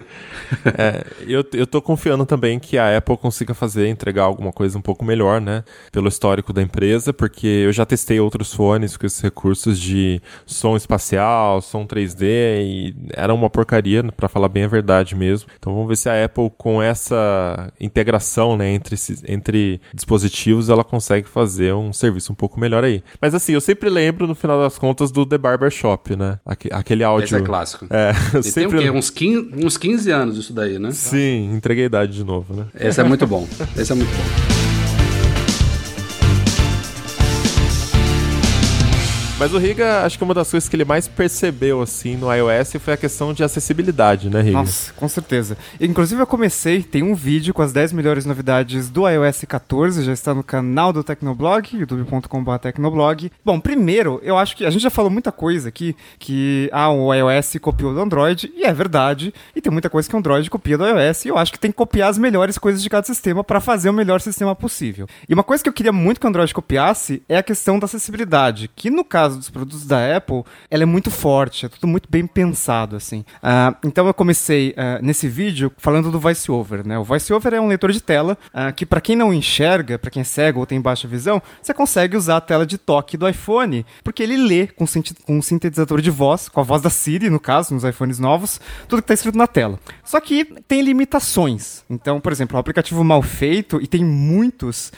É, eu, eu tô confiando também que a Apple consiga fazer, entregar alguma coisa um pouco melhor, né? Pelo histórico da empresa, porque eu já testei outros fones com esses recursos de som espacial, som 3D, e era uma porcaria, pra falar bem a verdade mesmo. Então vamos ver se a Apple, com essa integração, né, entre, esses- entre dispositivos, ela consegue fazer um serviço um pouco melhor aí. Mas assim, eu sempre lembro, no final das contas, do The Barber Shop, né? Aque- aquele áudio. Esse é clássico. É, eu E tem sempre o quê? Uns 15, uns 15 anos isso daí, né? Sim, entreguei a idade de novo, né? Esse é muito bom. Esse é muito bom. Mas o Riga, acho que uma das coisas que ele mais percebeu, assim, no iOS foi a questão de acessibilidade, né, Riga? Nossa, com certeza. Inclusive eu comecei, tem um vídeo com as 10 melhores novidades do iOS 14, já está no canal do Tecnoblog, youtube.com.br Tecnoblog. Bom, primeiro, eu acho que a gente já falou muita coisa aqui, que ah, o iOS copiou do Android, e é verdade, e tem muita coisa que o Android copia do iOS, e eu acho que tem que copiar as melhores coisas de cada sistema para fazer o melhor sistema possível. E uma coisa que eu queria muito que o Android copiasse é a questão da acessibilidade, que no caso dos produtos da Apple, ela é muito forte, é tudo muito bem pensado, assim. Ah, então eu comecei ah, nesse vídeo falando do VoiceOver, né? O VoiceOver é um leitor de tela ah, que para quem não enxerga, para quem é cego ou tem baixa visão, você consegue usar a tela de toque do iPhone, porque ele lê com, com um sintetizador de voz, com a voz da Siri, no caso, nos iPhones novos, tudo que está escrito na tela. Só que tem limitações. Então, por exemplo, o aplicativo mal feito, e tem muitos,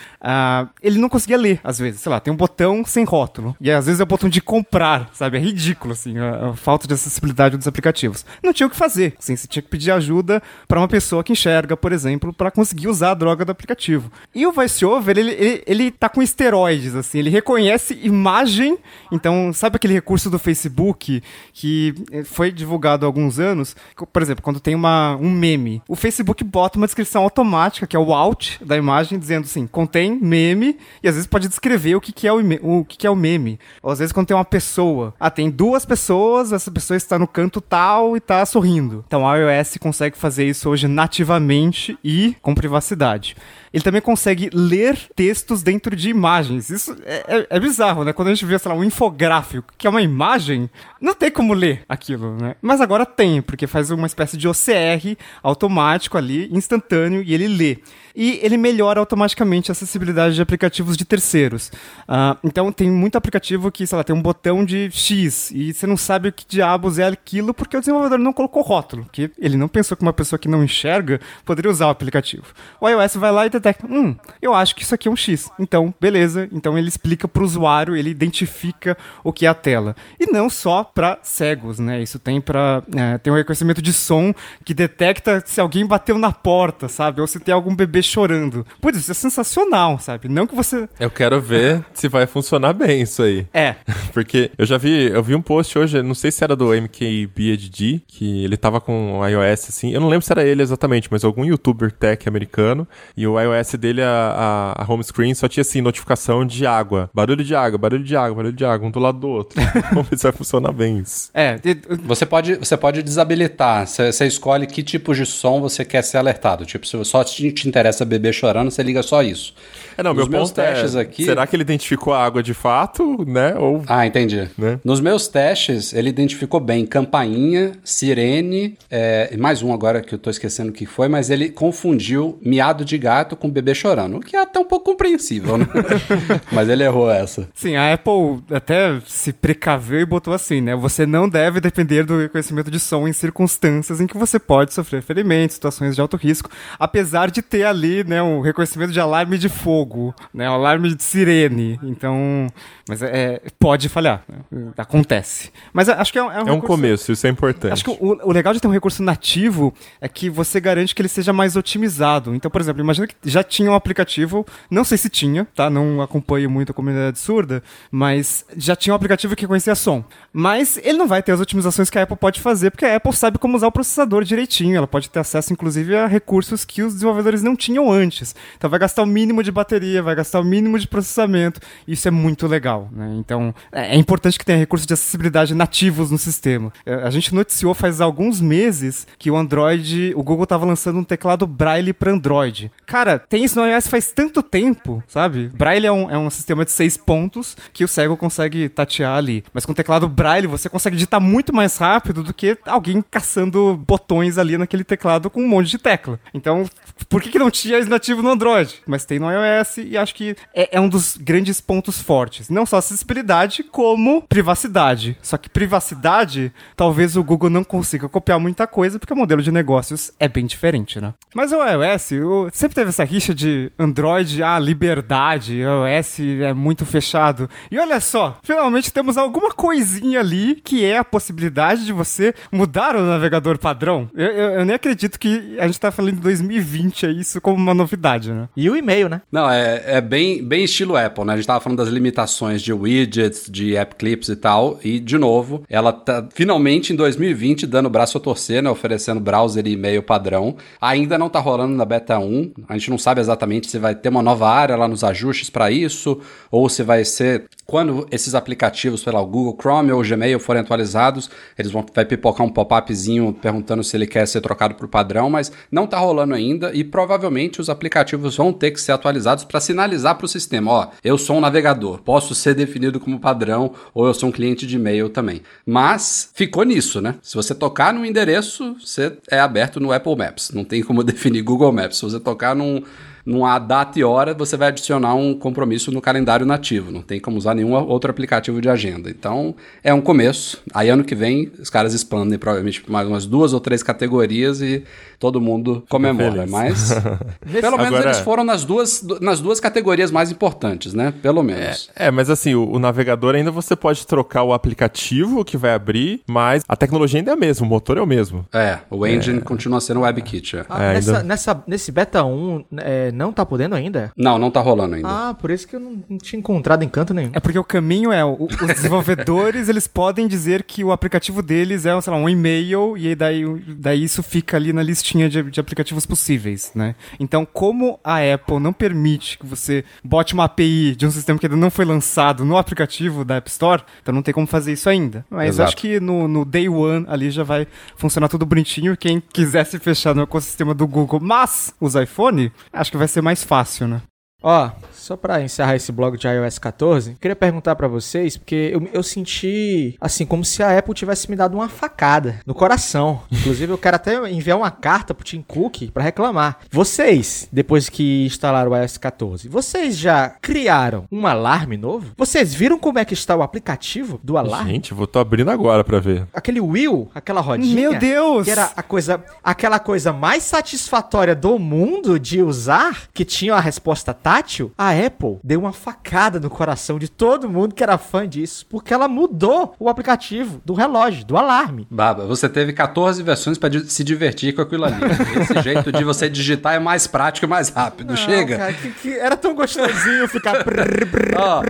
ele não conseguia ler, às vezes. Sei lá, tem um botão sem rótulo. E às vezes é o botão de comprar, sabe? É ridículo, assim, a, a falta de acessibilidade dos aplicativos. Não tinha o que fazer. Assim, você tinha que pedir ajuda para uma pessoa que enxerga, por exemplo, para conseguir usar a droga do aplicativo. E o VoiceOver, ele, ele, ele tá com esteroides, assim, ele reconhece imagem. Então, sabe aquele recurso do Facebook que eh, foi divulgado há alguns anos? Por exemplo, quando tem uma, um meme, o Facebook bota uma descrição automática, que é o alt da imagem, dizendo assim, contém meme, e às vezes pode descrever o que, que, é, o, o que, que é o meme. Ou às vezes quando tem uma pessoa, ah, tem duas pessoas, essa pessoa está no canto tal e está sorrindo. Então a iOS consegue fazer isso hoje nativamente e com privacidade. Ele também consegue ler textos dentro de imagens. Isso é, é- é bizarro, né? Quando a gente vê, sei lá, um infográfico, que é uma imagem, não tem como ler aquilo, né? Mas agora tem, porque faz uma espécie de OCR automático ali, instantâneo, e ele lê. E ele melhora automaticamente a acessibilidade de aplicativos de terceiros. Ah, então tem muito aplicativo que, sei lá, tem um botão de X e você não sabe o que diabos é aquilo porque o desenvolvedor não colocou rótulo, que ele não pensou que uma pessoa que não enxerga poderia usar o aplicativo. O iOS vai lá e detecta, hum, eu acho que isso aqui é um X. Então, beleza. Então ele explica para o usuário, ele identifica o que é a tela. E não só para cegos, né? Isso tem para tem um reconhecimento de som que detecta se alguém bateu na porta, sabe? Ou se tem algum bebê chorando. Putz, isso é sensacional, sabe? Não que você Eu quero ver se vai funcionar bem isso aí. é, Porque eu já vi, eu vi um post hoje, não sei se era do MKBHD, que ele tava com o iOS assim, eu não lembro se era ele exatamente, mas algum youtuber tech americano, e o iOS dele, a, a, a home screen só tinha assim, notificação de água, barulho de água, barulho de água, barulho de água, um do lado do outro. Vamos ver se vai funcionar bem isso. é, Você pode, você pode desabilitar. Você, você escolhe que tipo de som você quer ser alertado. Tipo, se só te, te interessa bebê chorando, você liga só isso. É, não, Nos meu meus ponto é, testes aqui- será que ele identificou a água de fato, né, ou... Ah, entendi. Né? Nos meus testes, ele identificou bem campainha, sirene, é, e mais um agora que eu tô esquecendo o que foi, mas ele confundiu miado de gato com o bebê chorando, o que é até um pouco compreensível, né? Mas ele errou essa. Sim, a Apple até se precaveu e botou assim, né? Você não deve depender do reconhecimento de som em circunstâncias em que você pode sofrer ferimentos, situações de alto risco, apesar de ter ali, né, um reconhecimento de alarme de fogo, né, um alarme de sirene. Então, mas é, pode falhar, né? acontece. Mas acho que é, um- é um É um recurso- começo, isso é importante. Acho que o, o legal de ter um recurso nativo é que você garante que ele seja mais otimizado. Então, por exemplo, imagina que já tinha um aplicativo, não sei se tinha, tá? Não acompanho muito a comunidade surda, mas já tinha um aplicativo que conhecia som. Mas ele não vai ter as otimizações que a Apple pode fazer, porque a Apple sabe como usar o processador direitinho. Ela pode ter acesso, inclusive, a recursos que os desenvolvedores não tinham antes. Então, vai gastar o mínimo de bateria, vai gastar o mínimo de processamento. Isso é muito legal, né? Então, é, é importante que tenha recursos de acessibilidade nativos no sistema. É, A gente noticiou faz alguns meses que o Android, o Google tava lançando um teclado Braille para Android. Cara, tem isso no iOS faz tanto tempo, sabe? Braille é um, é um sistema de seis pontos que o cego consegue tatear ali. Mas com o teclado Braille você consegue digitar muito mais rápido do que alguém caçando botões ali naquele teclado com um monte de tecla. Então, por que, que não tinha nativo no Android? Mas tem no iOS e acho que é, é um dos grandes pontos fortes. Não só acessibilidade, como privacidade. Só que privacidade, talvez o Google não consiga copiar muita coisa, porque o modelo de negócios é bem diferente, né? Mas o iOS, o- sempre teve essa rixa de Android, ah, liberdade, iOS é muito fechado. E olha só, finalmente temos alguma coisinha ali que é a possibilidade de você mudar o navegador padrão. Eu, eu- eu nem acredito que a gente tá falando de 2020 é isso como uma novidade, né? E o e-mail, né? Não, é, é bem, bem estilo Apple, né? A gente tava falando das limitações de widgets, de app clips e tal. E, de novo, ela tá finalmente em 2020 dando o braço a torcer, né? Oferecendo browser e e-mail padrão. Ainda não tá rolando na beta 1. A gente não sabe exatamente se vai ter uma nova área lá nos ajustes para isso, ou se vai ser quando esses aplicativos, sei lá, o Google Chrome ou o Gmail forem atualizados, eles vão vai pipocar um pop-upzinho perguntando se ele quer ser trocado por padrão, mas não tá rolando ainda e provavelmente os aplicativos vão ter que ser atualizados para sinalizar para o sistema, ó, eu sou um navegador, posso ser definido como padrão ou eu sou um cliente de e-mail também. Mas ficou nisso, né? Se você tocar num endereço, você é aberto no Apple Maps, não tem como definir Google Maps. Se você tocar num numa data e hora, você vai adicionar um compromisso no calendário nativo. Não tem como usar nenhum outro aplicativo de agenda. Então, é um começo. Aí, ano que vem, os caras expandem provavelmente mais umas duas ou três categorias e todo mundo comemora. Mas, pelo menos, Agora- eles foram nas duas, nas duas categorias mais importantes, né? Pelo menos. É, mas assim, o, o navegador ainda você pode trocar o aplicativo que vai abrir, mas a tecnologia ainda é a mesma, o motor é o mesmo. É, o engine continua sendo o WebKit. é. Ah, É, nessa, ainda- nessa- nesse beta 1, é, não tá podendo ainda? Não, não tá rolando ainda. Ah, por isso que eu não, não tinha encontrado encanto nenhum. É porque o caminho é, o- os desenvolvedores, eles podem dizer que o aplicativo deles é, sei lá, um e-mail e daí, daí isso fica ali na listinha de, de aplicativos possíveis, né? Então, como a Apple não permite que você bote uma API de um sistema que ainda não foi lançado no aplicativo da App Store, então não tem como fazer isso ainda. Mas Exato. acho que no, no day one ali já vai funcionar tudo bonitinho. Quem quiser se fechar no ecossistema do Google, mas usa iPhone, acho que vai ser mais fácil, né? Ó, só pra encerrar esse blog de iOS 14, queria perguntar pra vocês, porque eu, eu senti, assim, como se a Apple tivesse me dado uma facada no coração. Inclusive, eu quero até enviar uma carta pro Tim Cook pra reclamar. Vocês, depois que instalaram o iOS 14, vocês já criaram um alarme novo? Vocês viram como é que está o aplicativo do alarme? Gente, vou tô abrindo agora pra ver. Aquele wheel, aquela rodinha. Meu Deus! Que era a coisa, aquela coisa mais satisfatória do mundo de usar, que tinha a resposta tátil. A Apple deu uma facada no coração de todo mundo que era fã disso, porque ela mudou o aplicativo do relógio, do alarme. Baba, você teve 14 versões pra di- se divertir com aquilo ali. Esse jeito de você digitar é mais prático e mais rápido. Chega. Não, cara, que, que era tão gostosinho ficar. brrr, brrr. Ó,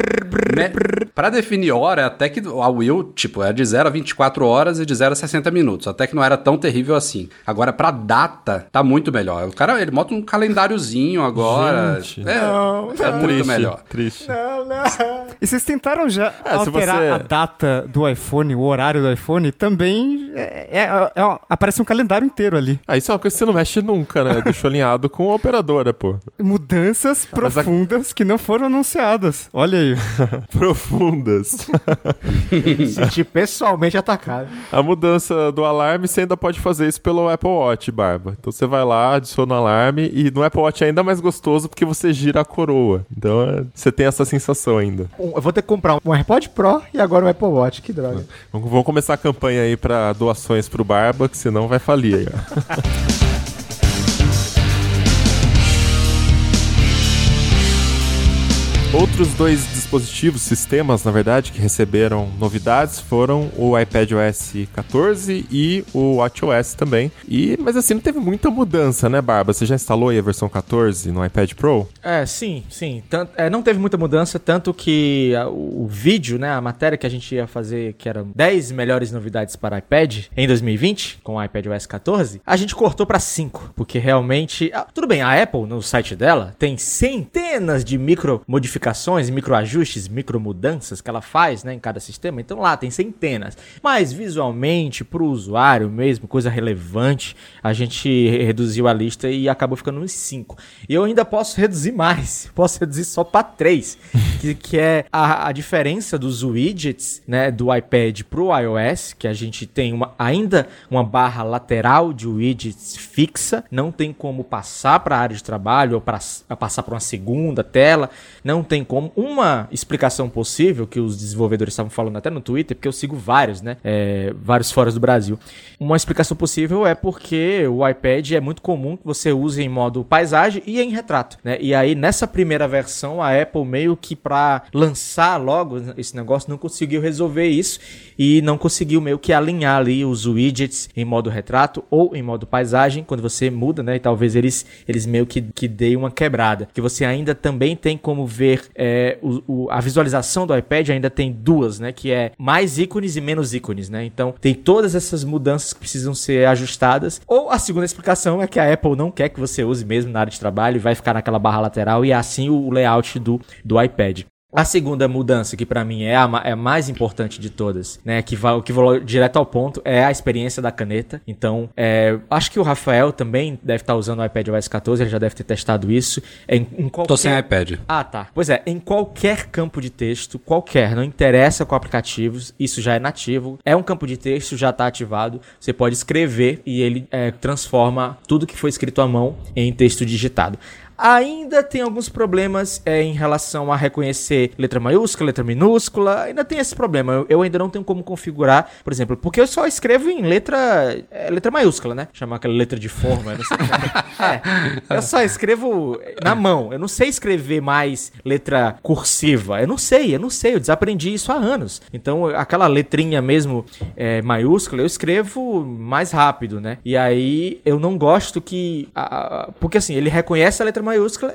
me- pra definir hora, até que a Will, tipo, é de 0 a 24 horas e de 0 a 60 minutos. Até que não era tão terrível assim. Agora, pra data, tá muito melhor. O cara, ele bota um calendáriozinho agora. Gente. É, Não, é muito triste, melhor. Triste. não, não. E vocês tentaram já É, alterar você- a data do iPhone, o horário do iPhone? Também é, é- é- aparece um calendário inteiro ali. Ah, isso é uma coisa que você não mexe nunca, né? Deixou alinhado com a operadora, pô. Mudanças Mas a- profundas que não foram anunciadas. Olha aí. Profundas. Senti pessoalmente atacado. A mudança do alarme, você ainda pode fazer isso pelo Apple Watch, Barba. Então você vai lá, adiciona o alarme e no Apple Watch é ainda mais gostoso porque você gira a coroa. Então é, você tem essa sensação ainda. Eu vou ter que comprar um AirPod Pro e agora um Apple Watch. Que droga. Vamos começar a campanha aí pra doações pro Barba, que senão vai falir Outros dois dispositivos, sistemas, na verdade, que receberam novidades foram o iPadOS 14 e o WatchOS também. E, mas assim, não teve muita mudança, né, Barba? Você já instalou aí a versão 14 no iPad Pro? É, sim, sim. Tanto, é, não teve muita mudança, tanto que a- o, vídeo, né, a matéria que a gente ia fazer, que eram 10 melhores novidades para iPad em 2020, com o iPadOS 14, a gente cortou para 5, porque realmente... ah, tudo bem, a Apple, no site dela, tem centenas de micro modificações, micro ajustes, micro mudanças que ela faz, né, em cada sistema. Então lá tem centenas. Mas visualmente, para o usuário mesmo, coisa relevante, a gente reduziu a lista e acabou ficando nos 5. E eu ainda posso reduzir mais. Posso reduzir só para 3. Que, que é a, a diferença dos widgets né, do iPad pro iOS, que a gente tem uma, ainda uma barra lateral de widgets fixa, não tem como passar para a área de trabalho ou para passar para uma segunda tela, não tem como. Uma explicação possível que os desenvolvedores estavam falando até no Twitter, porque eu sigo vários, né? é, vários fóruns do Brasil. Uma explicação possível é porque o iPad é muito comum que você use em modo paisagem e em retrato, né? E aí nessa primeira versão a Apple meio que para lançar logo esse negócio não conseguiu resolver isso e não conseguiu meio que alinhar ali os widgets em modo retrato ou em modo paisagem quando você muda, né? E talvez eles eles meio que que deem uma quebrada, que você ainda também tem como ver é, o, o- a visualização do iPad ainda tem duas, né? Que é mais ícones e menos ícones, né? Então tem todas essas mudanças que precisam ser ajustadas. Ou a segunda explicação é que a Apple não quer que você use mesmo na área de trabalho e vai ficar naquela barra lateral e é assim o layout do, do iPad. A segunda mudança, que pra mim é a, é a mais importante de todas, né? Que vai, que vai direto ao ponto, é a experiência da caneta. Então, é, acho que o Rafael também deve estar usando o iPad OS 14, ele já deve ter testado isso. É Em, em qualquer... Tô sem iPad. Ah, tá. Pois é, em qualquer campo de texto, qualquer, não interessa qual aplicativos, isso já é nativo, é um campo de texto, já está ativado, você pode escrever e ele é, transforma tudo que foi escrito à mão em texto digitado. Ainda tem alguns problemas é, em relação a reconhecer letra maiúscula, letra minúscula. Ainda tem esse problema. Eu, eu ainda não tenho como configurar, por exemplo, porque eu só escrevo em letra é, letra maiúscula, né? Chamar aquela letra de forma. não sei é. É, eu só escrevo na mão. Eu não sei escrever mais letra cursiva. Eu não sei, eu não sei. Eu desaprendi isso há anos. Então, aquela letrinha mesmo é, maiúscula, eu escrevo mais rápido, né? E aí eu não gosto que. a- a- porque assim, ele reconhece a letra maiúscula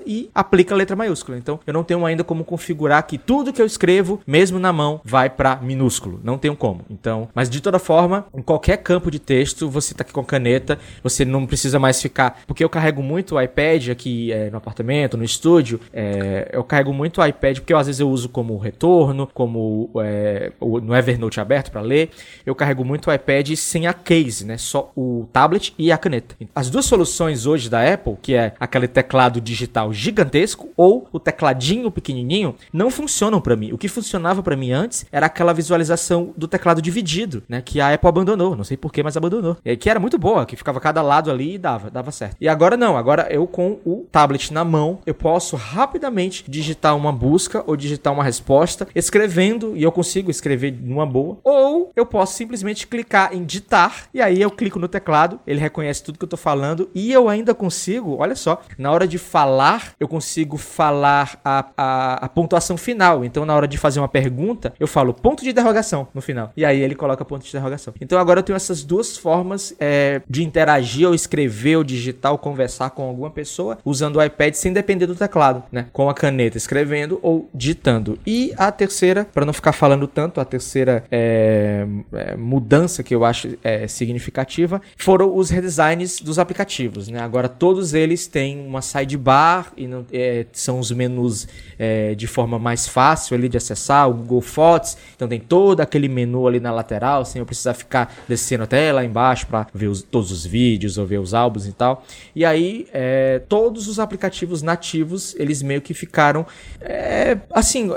e aplica a letra maiúscula. Então, eu não tenho ainda como configurar que tudo que eu escrevo, mesmo na mão, vai para minúsculo. Não tenho como. Então, mas de toda forma, em qualquer campo de texto, você tá aqui com caneta, você não precisa mais ficar. Porque eu carrego muito o iPad aqui é, no apartamento, no estúdio. é, eu carrego muito o iPad porque eu, às vezes eu uso como retorno, como é, no Evernote aberto para ler. Eu carrego muito o iPad sem a case, né? Só o tablet e a caneta. As duas soluções hoje da Apple, que é aquele teclado digital gigantesco ou o tecladinho pequenininho, não funcionam para mim. O que funcionava para mim antes era aquela visualização do teclado dividido, né? Que a Apple abandonou. Não sei porquê, mas abandonou. É, que era muito boa, que ficava cada lado ali e dava, dava certo. E agora não, agora eu com o tablet na mão, eu posso rapidamente digitar uma busca ou digitar uma resposta, escrevendo, e eu consigo escrever numa boa. Ou eu posso simplesmente clicar em ditar, e aí eu clico no teclado, ele reconhece tudo que eu tô falando, e eu ainda consigo, olha só, na hora de falar, eu consigo falar a, a, a pontuação final. Então, na hora de fazer uma pergunta, eu falo ponto de interrogação no final. E aí ele coloca ponto de interrogação. Então agora eu tenho essas duas formas é, de interagir, ou escrever, ou digitar, ou conversar com alguma pessoa usando o iPad sem depender do teclado, né? Com a caneta escrevendo ou ditando. E a terceira, para não ficar falando tanto, a terceira é, é, mudança que eu acho é, significativa foram os redesigns dos aplicativos, né? Agora todos eles têm uma sidebar sidebar e não, é, são os menus é, de forma mais fácil ali de acessar, o Google Fotos, então tem todo aquele menu ali na lateral, sem eu precisar ficar descendo até lá embaixo para ver os, todos os vídeos ou ver os álbuns e tal. E aí, é, todos os aplicativos nativos, eles meio que ficaram, é, assim,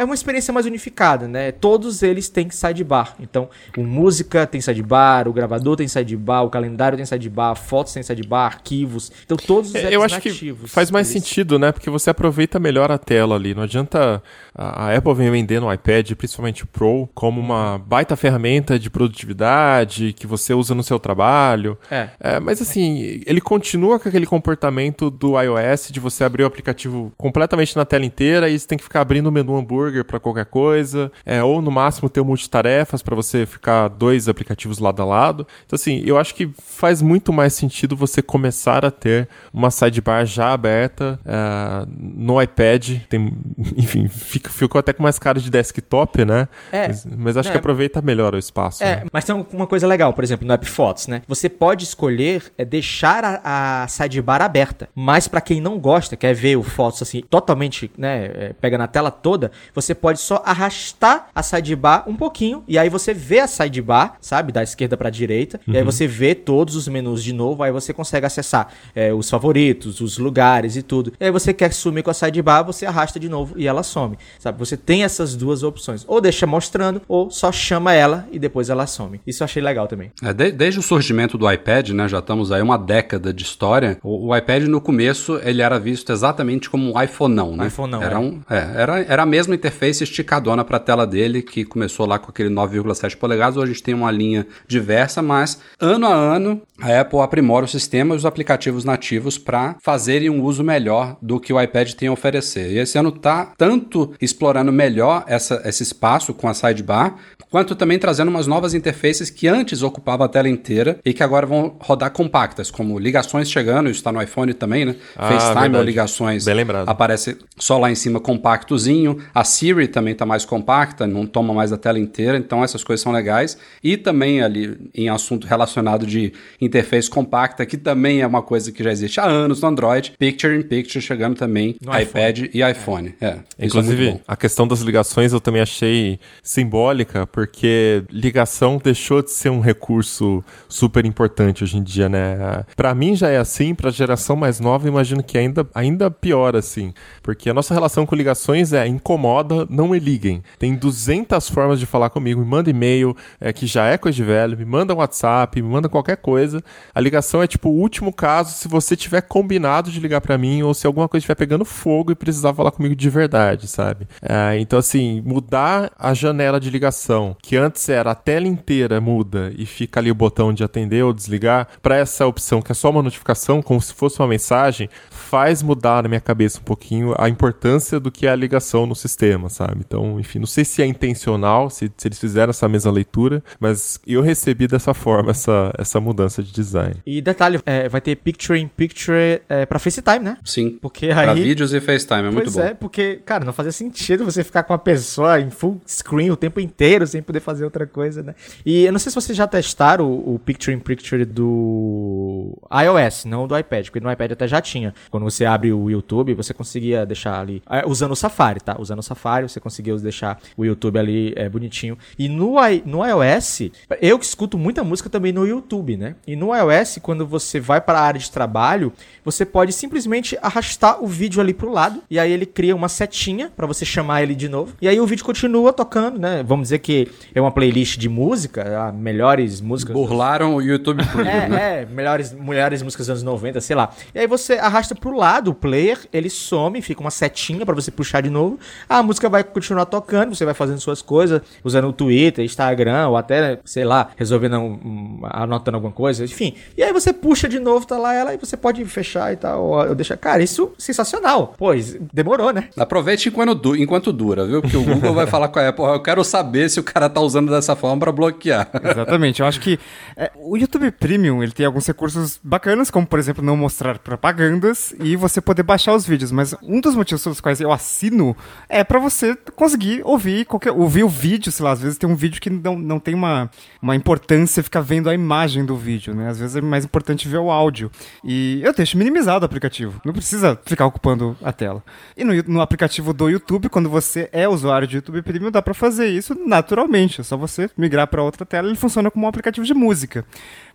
é uma experiência mais unificada, né? Todos eles têm sidebar. Então, o música tem sidebar, o gravador tem sidebar, o calendário tem sidebar, fotos tem sidebar, arquivos. Então, todos os É, Eu acho que faz mais sentido, né? Porque você aproveita melhor a tela ali. Não adianta a, Apple vem vendendo o iPad, principalmente o Pro, como uma baita ferramenta de produtividade que você usa no seu trabalho. É. É, mas assim, ele continua com aquele comportamento do iOS de você abrir o aplicativo completamente na tela inteira e você tem que ficar abrindo o menu hambúrguer para qualquer coisa, é, ou no máximo ter um multitarefas para você ficar dois aplicativos lado a lado. Então assim, eu acho que faz muito mais sentido você começar a ter uma sidebar já aberta é, no iPad. Tem, enfim, fica- ficou até com mais cara de desktop, né? É. Mas, mas acho É. que aproveita melhor o espaço. É, né? mas tem uma coisa legal, por exemplo, no App Fotos, né? Você pode escolher é, deixar a, a sidebar aberta, mas pra quem não gosta, quer ver o Fotos assim, totalmente, né, é, pega na tela toda, você pode só arrastar a sidebar um pouquinho, e aí você vê a sidebar, sabe, da esquerda pra direita, e aí você vê todos os menus de novo, aí você consegue acessar é, os favoritos, os lugares e tudo. E aí você quer sumir com a sidebar, você arrasta de novo e ela some, sabe? Você tem essas duas opções, ou deixa mostrando, ou só chama ela e depois ela some. Isso eu achei legal também. É, de- desde o surgimento do iPad, né, já estamos aí uma década de história, o, o iPad no começo ele era visto exatamente como um iPhoneão, né? iPhoneão, era, é. um, é, era, era a mesma interface esticadona para a tela dele, que começou lá com aquele 9,7 polegadas, hoje a gente tem uma linha diversa, mas ano a ano a Apple aprimora o sistema e os aplicativos nativos para fazerem um uso melhor do que o iPad tem a oferecer. E esse ano tá tanto explorando melhor essa, esse espaço com a sidebar, quanto também trazendo umas novas interfaces que antes ocupavam a tela inteira e que agora vão rodar compactas, como ligações chegando, isso está no iPhone também, né? Ah, FaceTime ou verdade. ligações Bem lembrado. aparece só lá em cima compactozinho. A Siri também tá mais compacta, não toma mais a tela inteira, então essas coisas são legais. E também ali em assunto relacionado de interface compacta, que também é uma coisa que já existe há anos no Android, Picture in Picture chegando também No iPad e iPhone. É, é Inclusive, a questão das ligações eu também achei simbólica, porque ligação deixou de ser um recurso super importante hoje em dia, né? Pra mim já é assim, pra geração mais nova, imagino que ainda, ainda pior assim. Porque a nossa relação com ligações é incomoda, não me liguem. Tem 200 formas de falar comigo, me manda e-mail, é, que já é coisa de velho, me manda WhatsApp, me manda qualquer coisa. A ligação é tipo o último caso se você tiver combinado de ligar pra mim ou se alguma coisa estiver pegando fogo e precisar falar comigo de verdade, sabe? É, então, assim, mudar a janela de ligação, que antes era a tela inteira muda e fica ali o botão de atender ou desligar, pra essa opção que é só uma notificação, como se fosse uma mensagem, faz mudar na minha cabeça um pouquinho a importância do que é a ligação no sistema, sabe? Então, enfim, não sei se é intencional, se, se eles fizeram essa mesma leitura, mas eu recebi dessa forma essa, essa mudança de design. E detalhe, é, vai ter Picture in Picture é, pra FaceTime, né? Sim. Porque Para aí... vídeos e FaceTime, é muito pois bom. é, porque, cara, não fazia sentido você ficar com a pessoa em full screen o tempo inteiro sem poder fazer outra coisa, né? E eu não sei se vocês já testaram o, Picture in Picture do iOS, não do iPad, porque no iPad até já tinha. Quando você abre o YouTube, você conseguia deixar ali, é, usando o Safari, tá? Usando o Safari, você conseguia deixar o YouTube ali é, bonitinho. E no, no iOS, eu que escuto muita música também no YouTube, né? E no iOS, quando você vai para a área de trabalho, você pode simplesmente arrastar o vídeo ali pro lado e aí ele cria uma setinha para você chamar ele de novo. E aí o vídeo continua tocando, né? Vamos dizer que é uma playlist de música, ah, melhores músicas. dos- Burlaram o YouTube Premium, né? É, é, melhores, melhores músicas dos anos 90, sei lá. E aí você arrasta pro lado o player, ele some, fica uma setinha pra você puxar de novo. A música vai continuar tocando, você vai fazendo suas coisas, usando o Twitter, Instagram, ou até, sei lá, resolvendo, um, anotando alguma coisa, enfim. E aí você puxa de novo, tá lá ela, e você pode fechar e tal, ou deixar. Cara, isso é sensacional. Pois, demorou, né? Aproveite enquanto, du- enquanto dura, viu? Porque o Google vai falar com a Apple, eu quero saber se o cara tá usando dessa forma pra bloquear. Exatamente. Eu acho que é, o YouTube Premium ele tem alguns recursos bacanas, como por exemplo não mostrar propagandas e você poder baixar os vídeos. Mas um dos motivos pelos quais eu assino é pra você conseguir ouvir qualquer, ouvir o vídeo, sei lá. Às vezes tem um vídeo que não, não tem uma, uma importância ficar vendo a imagem do vídeo, né? Às vezes é mais importante ver o áudio. E eu deixo minimizado o aplicativo. Não precisa ficar ocupando a tela. E no, no aplicativo do YouTube, quando você é usuário de YouTube Premium, dá pra fazer isso naturalmente. É só você migrar pra outra tela ele funciona como um aplicativo de música.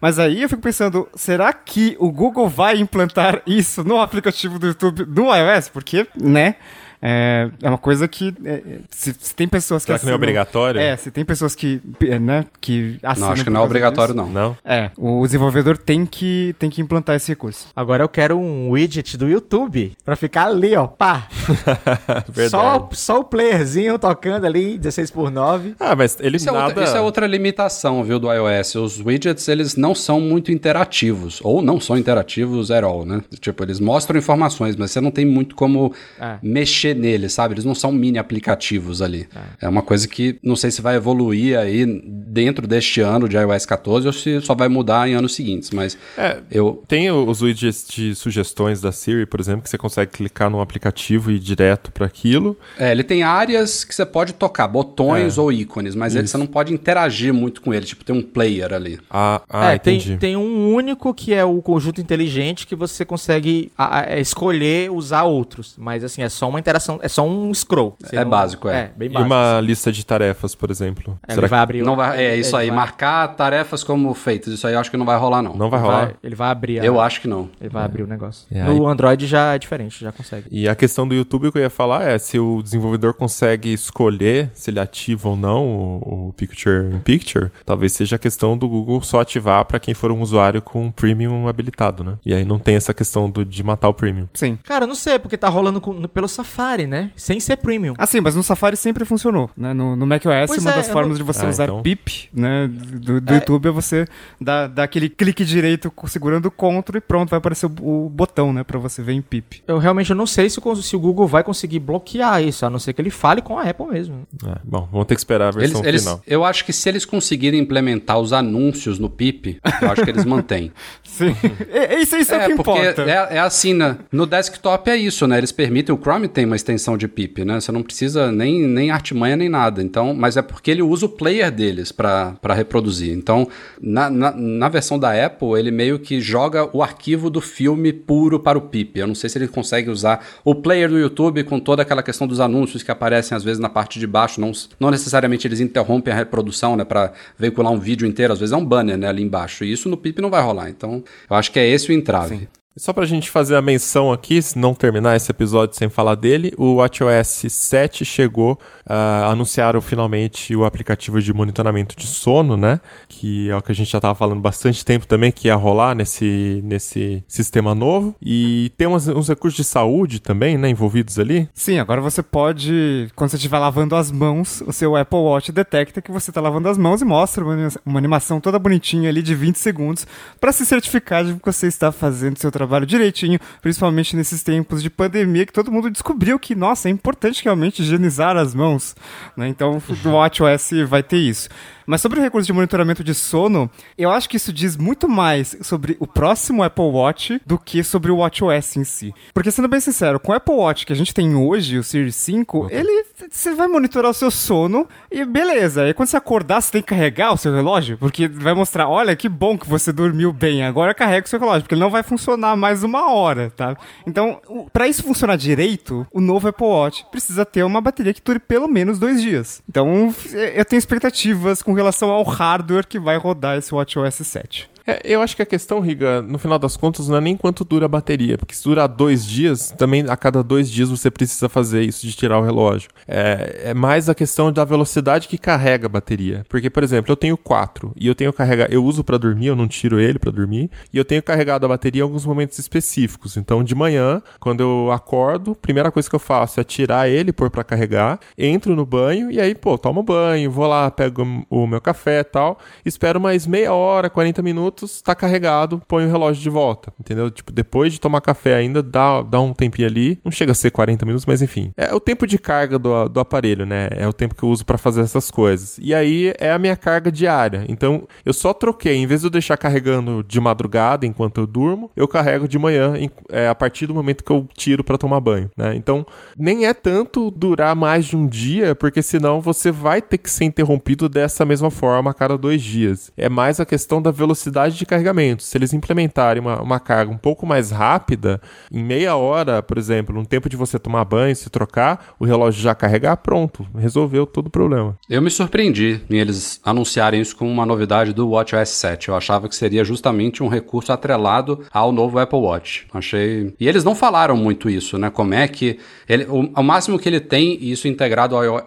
Mas aí eu fico pensando, será que o Google vai implantar isso no aplicativo do YouTube do iOS? Porque, né? É, é uma coisa que. é, é, se, se tem pessoas que. Será que não é obrigatório? É, se tem pessoas que. é, né, que assinam. Não, acho que não é obrigatório, disso, não. Não? É, o desenvolvedor tem que, tem que implantar esse recurso. Agora eu quero um widget do YouTube pra ficar ali, ó, pá. Só, só o playerzinho tocando ali, 16 por 9. Ah, mas ele Isso é, nada... outra, isso é outra limitação, viu, do iOS. Os widgets, eles não são muito interativos, ou não são interativos at all, né? Tipo, eles mostram informações, mas você não tem muito como É. mexer neles, sabe? Eles não são mini aplicativos ali. É. uma coisa que não sei se vai evoluir aí dentro deste ano de iOS 14 ou se só vai mudar em anos seguintes, mas É, eu... Tem os widgets de sugestões da Siri, por exemplo, que você consegue clicar num aplicativo e ir direto para aquilo. É, ele tem áreas que você pode tocar, botões É. ou ícones, mas ele, você não pode interagir muito com ele, tipo, tem um player ali. Ah, ah é, tem, entendi. tem um único que é o conjunto inteligente que você consegue a- a- é, escolher usar outros. Mas assim, é só uma interação, é só um scroll. Você É básico, é. É, bem E básico. uma lista de tarefas, por exemplo. É, Será ele vai abrir. Não vai, é isso aí, vai- marcar tarefas como feitas. Isso aí eu acho que não vai rolar, não. não vai ele rolar? vai- Ele vai abrir. a- Eu acho que não. Ele vai abrir o negócio. É, no Android já é diferente, já consegue. E a questão do YouTube, que eu ia falar é se o desenvolvedor consegue escolher se ele ativa ou não o, o Picture in Picture, talvez seja a questão do Google só ativar para quem for um usuário com Premium habilitado, né? E aí não tem essa questão do, de matar o Premium. Sim. Cara, eu não sei, porque tá rolando com- pelo Safari, né? Sem ser premium. Assim, mas no Safari sempre funcionou, né? No, no macOS, Pois uma é, das formas não- de você Ah, usar então. PIP, né, do, do É. YouTube é você dar, dar aquele clique direito segurando o CTRL e pronto, vai aparecer o, o botão, né, pra você ver em PIP. Eu realmente eu não sei se, se o Google vai conseguir bloquear isso, a não ser que ele fale com a Apple mesmo. É, bom, vamos ter que esperar a versão Eles, eles, final. eu acho que se eles conseguirem implementar os anúncios no PIP, eu acho que eles mantêm. Sim. É, isso isso é, o que porque importa. é, é assim, né? No desktop é isso, né? Eles permitem, o Chrome tem uma extensão de PIP, né? Você não precisa nem, nem artimanha nem nada. Então, mas é porque ele usa o player deles para reproduzir. Então, na, na, na versão da Apple, ele meio que joga o arquivo do filme puro para o PIP. Eu não sei se ele consegue usar o player do YouTube com toda aquela questão dos anúncios que aparecem às vezes na parte de baixo. Não, não necessariamente eles interrompem a reprodução, né? Para veicular um vídeo inteiro. Às vezes é um banner, né? Ali embaixo. E isso no PIP não vai rolar. Então, eu acho que é esse o entrave. E Só pra gente fazer a menção aqui, se não terminar esse episódio sem falar dele, o WatchOS 7 chegou, ah, anunciaram finalmente o aplicativo de monitoramento de sono, né? Que é o que a gente já tava falando bastante tempo também, que ia rolar nesse, nesse sistema novo. E tem uns, recursos de saúde também, né, envolvidos ali. Sim, agora você pode, quando você estiver lavando as mãos, o seu Apple Watch detecta que você está lavando as mãos e mostra uma, uma animação toda bonitinha ali de 20 segundos para se certificar de que você está fazendo seu trabalho direitinho, principalmente nesses tempos de pandemia que todo mundo descobriu que, nossa, é importante realmente higienizar as mãos. né? Então, o WatchOS vai ter isso. Mas sobre o recurso de monitoramento de sono, eu acho que isso diz muito mais sobre o próximo Apple Watch do que sobre o WatchOS em si. Porque, sendo bem sincero, com o Apple Watch que a gente tem hoje, o Series 5, ele você vai monitorar o seu sono e beleza. Aí quando você acordar, você tem que carregar o seu relógio, porque vai mostrar, olha que bom que você dormiu bem, agora carrega o seu relógio, porque ele não vai funcionar mais uma hora, tá? Então, pra isso funcionar direito, o novo Apple Watch precisa ter uma bateria que dure pelo menos dois dias. Então, eu tenho expectativas com relação ao hardware que vai rodar esse WatchOS 7. É, eu acho que a questão, Riga, no final das contas, não é nem quanto dura a bateria, porque se durar dois dias, também a cada dois dias você precisa fazer isso de tirar o relógio. É, é mais a questão da velocidade que carrega a bateria. Porque, por exemplo, eu tenho quatro e eu tenho carregar, eu uso pra dormir, eu não tiro ele pra dormir, e eu tenho carregado a bateria em alguns momentos específicos. Então, de manhã, quando eu acordo, primeira coisa que eu faço é tirar ele, pôr pra carregar, entro no banho e aí, pô, tomo banho, vou lá, pego o meu café e tal, espero mais meia hora, 40 minutos minutos, tá carregado, põe o relógio de volta, entendeu? Tipo, depois de tomar café ainda, dá, dá um tempinho ali, não chega a ser 40 minutos, mas enfim. É o tempo de carga do, do aparelho, né? É o tempo que eu uso para fazer essas coisas. E aí é a minha carga diária. Então, eu só troquei, em vez de eu deixar carregando de madrugada enquanto eu durmo, eu carrego de manhã em, é, a partir do momento que eu tiro para tomar banho, né? Então, nem é tanto durar mais de um dia, porque senão você vai ter que ser interrompido dessa mesma forma a cada dois dias. É mais a questão da velocidade de carregamento. Se eles implementarem uma, uma carga um pouco mais rápida, em meia hora, por exemplo, no tempo de você tomar banho, se trocar, o relógio já carregar, pronto, resolveu todo o problema. Eu me surpreendi em eles anunciarem isso como uma novidade do WatchOS 7. Eu achava que seria justamente um recurso atrelado ao novo Apple Watch. Achei. E eles não falaram muito isso, né? Como é que. Ele, o, máximo que ele tem, isso integrado ao,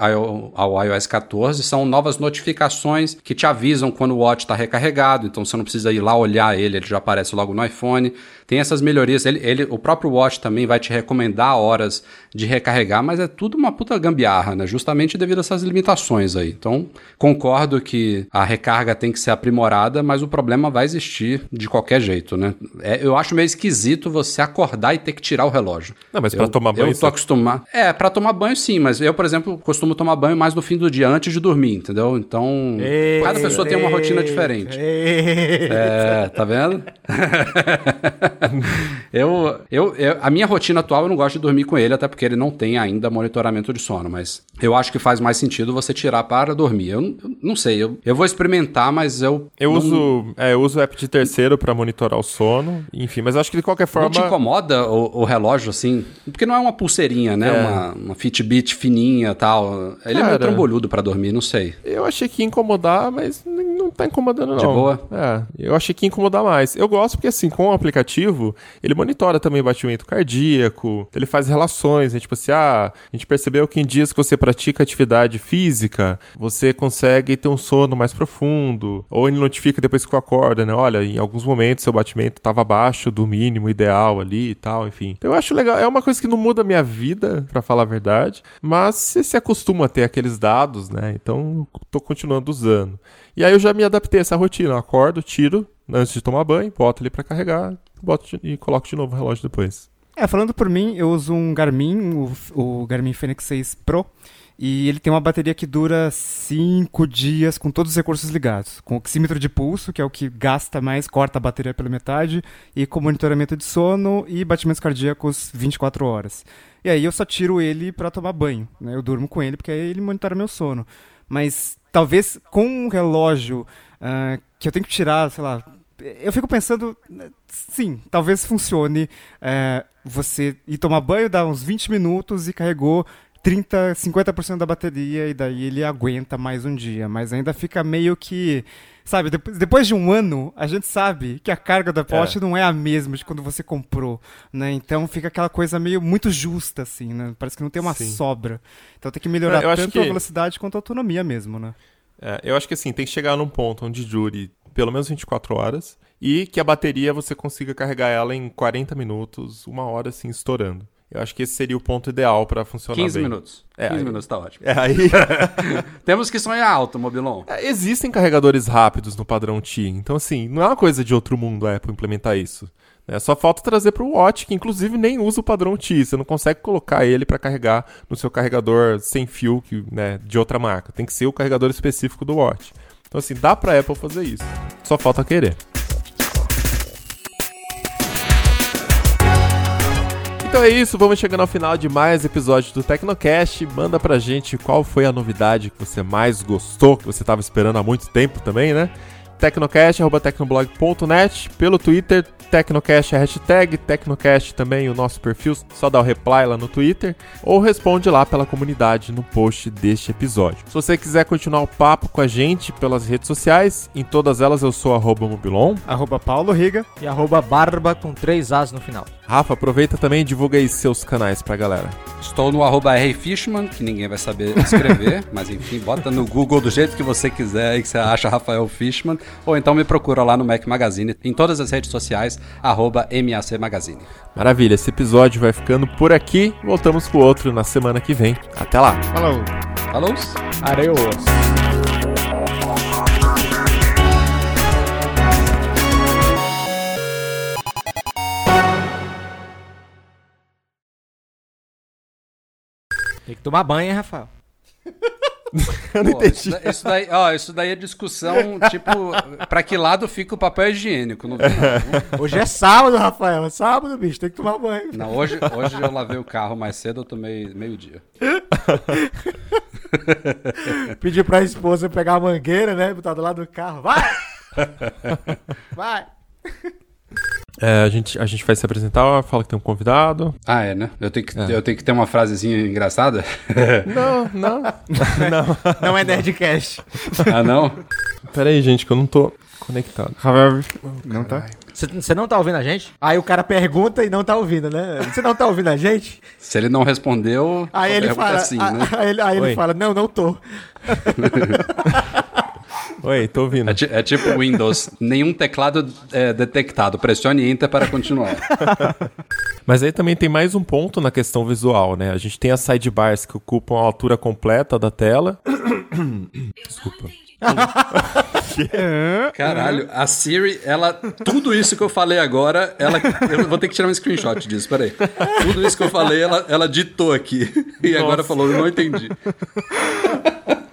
ao iOS 14, são novas notificações que te avisam quando o Watch está recarregado. Então você não precisa ir lá olhar ele, ele já aparece logo no iPhone. Tem essas melhorias. Ele, ele, o próprio Watch também vai te recomendar horas de recarregar, mas é tudo uma puta gambiarra, né? Justamente devido a essas limitações aí. Então, concordo que a recarga tem que ser aprimorada, mas o problema vai existir de qualquer jeito, né? É, eu acho meio esquisito você acordar e ter que tirar o relógio. Não, mas para tomar banho. Eu tô acostumado. É, para tomar banho sim, mas eu, por exemplo, costumo tomar banho mais no fim do dia, antes de dormir, entendeu? Então, ei, cada pessoa ei, tem uma rotina diferente. Ei, é, tá vendo? eu, eu, eu, a minha rotina atual eu não gosto de dormir com ele, até porque ele não tem ainda monitoramento de sono, mas eu acho que faz mais sentido você tirar para dormir. Eu, eu não sei, eu, eu vou experimentar, mas eu. Eu não... uso, é, eu uso o app de terceiro para monitorar o sono, enfim, mas acho que de qualquer forma. Não te incomoda o, o relógio assim? Porque não é uma pulseirinha, né? É. Uma, uma Fitbit fininha tal. Ele Cara, é meio trambolhudo para dormir, não sei. Eu achei que ia incomodar, mas não tá incomodando, não. De boa? É, eu achei que ia incomodar mais. Eu gosto porque, assim, com o aplicativo, ele monitora também batimento cardíaco, ele faz relações, né? Tipo assim, ah, a gente percebeu que em dias que você pratica atividade física, você consegue ter um sono mais profundo. Ou ele notifica depois que acorda, né? Olha, em alguns momentos seu batimento estava abaixo do mínimo ideal ali e tal, enfim. Então eu acho legal. É uma coisa que não muda a minha vida, para falar a verdade, mas você se acostuma a ter aqueles dados, né? Então tô continuando usando. E aí eu já me adaptei a essa rotina. Eu acordo, tiro antes de tomar banho, boto ali para carregar, boto e coloco de novo o relógio depois. É, falando por mim, eu uso um Garmin, o, o Garmin Fenix 6 Pro, e ele tem uma bateria que dura 5 dias com todos os recursos ligados. Com oxímetro de pulso, que é o que gasta mais, corta a bateria pela metade, e com monitoramento de sono e batimentos cardíacos 24 horas. E aí eu só tiro ele para tomar banho, né? Eu durmo com ele porque aí ele monitora meu sono. Mas talvez com um relógio uh, que eu tenho que tirar, sei lá. Eu fico pensando, sim, talvez funcione uh, você ir tomar banho, dar uns 20 minutos e carregou 30, 50% da bateria e daí ele aguenta mais um dia. Mas ainda fica meio que. Sabe, depois, de um ano, a gente sabe que a carga da poste é. não é a mesma de quando você comprou, né? Então fica aquela coisa meio muito justa, assim, né? Parece que não tem uma Sim. sobra. Então tem que melhorar é, tanto que... a velocidade quanto a autonomia mesmo, né? É, eu acho que assim, tem que chegar num ponto onde dure pelo menos 24 horas e que a bateria você consiga carregar ela em 40 minutos, uma hora assim, estourando. Eu acho que esse seria o ponto ideal para funcionar 15 bem. minutos. É, 15 aí, minutos tá ótimo. É, aí... Temos que sonhar alto, Mobilon. É, existem carregadores rápidos no padrão T, então assim, não é uma coisa de outro mundo a Apple implementar isso. É, só falta trazer para o Watch, que inclusive nem usa o padrão T. Você não consegue colocar ele para carregar no seu carregador sem fio que, né, de outra marca. Tem que ser o carregador específico do Watch. Então, assim, dá para a Apple fazer isso. Só falta querer. Então é isso, vamos chegando ao final de mais episódio do Tecnocast. Manda pra gente qual foi a novidade que você mais gostou, que você estava esperando há muito tempo também, né? tecnocast.tecnoblog.net, pelo Twitter, Tecnocast é hashtag, Tecnocast também o nosso perfil, só dá o reply lá no Twitter, ou responde lá pela comunidade no post deste episódio. Se você quiser continuar o papo com a gente pelas redes sociais, em todas elas eu sou arroba mobilon, arroba paulo riga e arroba barba com três as no final. Rafa, aproveita também e divulga aí seus canais pra galera. Estou no arroba rfishman, que ninguém vai saber escrever, mas enfim, bota no Google do jeito que você quiser aí que você acha Rafael Fishman, ou então me procura lá no Mac Magazine, em todas as redes sociais, arroba MAC Magazine. Maravilha, esse episódio vai ficando por aqui. Voltamos com outro na semana que vem. Até lá. Falou. Falou. Adeus. Tem que tomar banho, hein, Rafael? Pô, isso, da- isso daí, ó, isso daí é discussão, tipo, pra que lado fica o papel higiênico? Não, não. Hoje é sábado, Rafael. É sábado, bicho. Tem que tomar banho. Não, hoje, hoje eu lavei o carro mais cedo, eu tomei meio-dia. Pedir pra esposa pegar a mangueira, né? Botar do lado do carro. Vai! Vai! É, a, gente, a gente vai se apresentar, fala que tem um convidado. Ah, é, né? Eu tenho que, eu tenho que ter uma frasezinha engraçada? Não, não. não. Não é Nerdcast. ah, não? Pera aí, gente, que eu não tô conectado. Rafael, não tá? Você não tá ouvindo a gente? Aí o cara pergunta e não tá ouvindo, né? Você não tá ouvindo a gente? Se ele não respondeu, Aí ele pergunta fala. é sim, a- né? Aí, ele, aí ele fala: Não, não tô. Oi, tô ouvindo. É, é tipo Windows, nenhum teclado é detectado. Pressione Enter para continuar. Mas aí também tem mais um ponto na questão visual, né? A gente tem as sidebars que ocupam a altura completa da tela. Desculpa. Caralho, a Siri, ela. Tudo isso que eu falei agora, ela. Eu vou ter que tirar um screenshot disso, peraí. Tudo isso que eu falei, ela, ela ditou aqui. E agora falou, eu não entendi.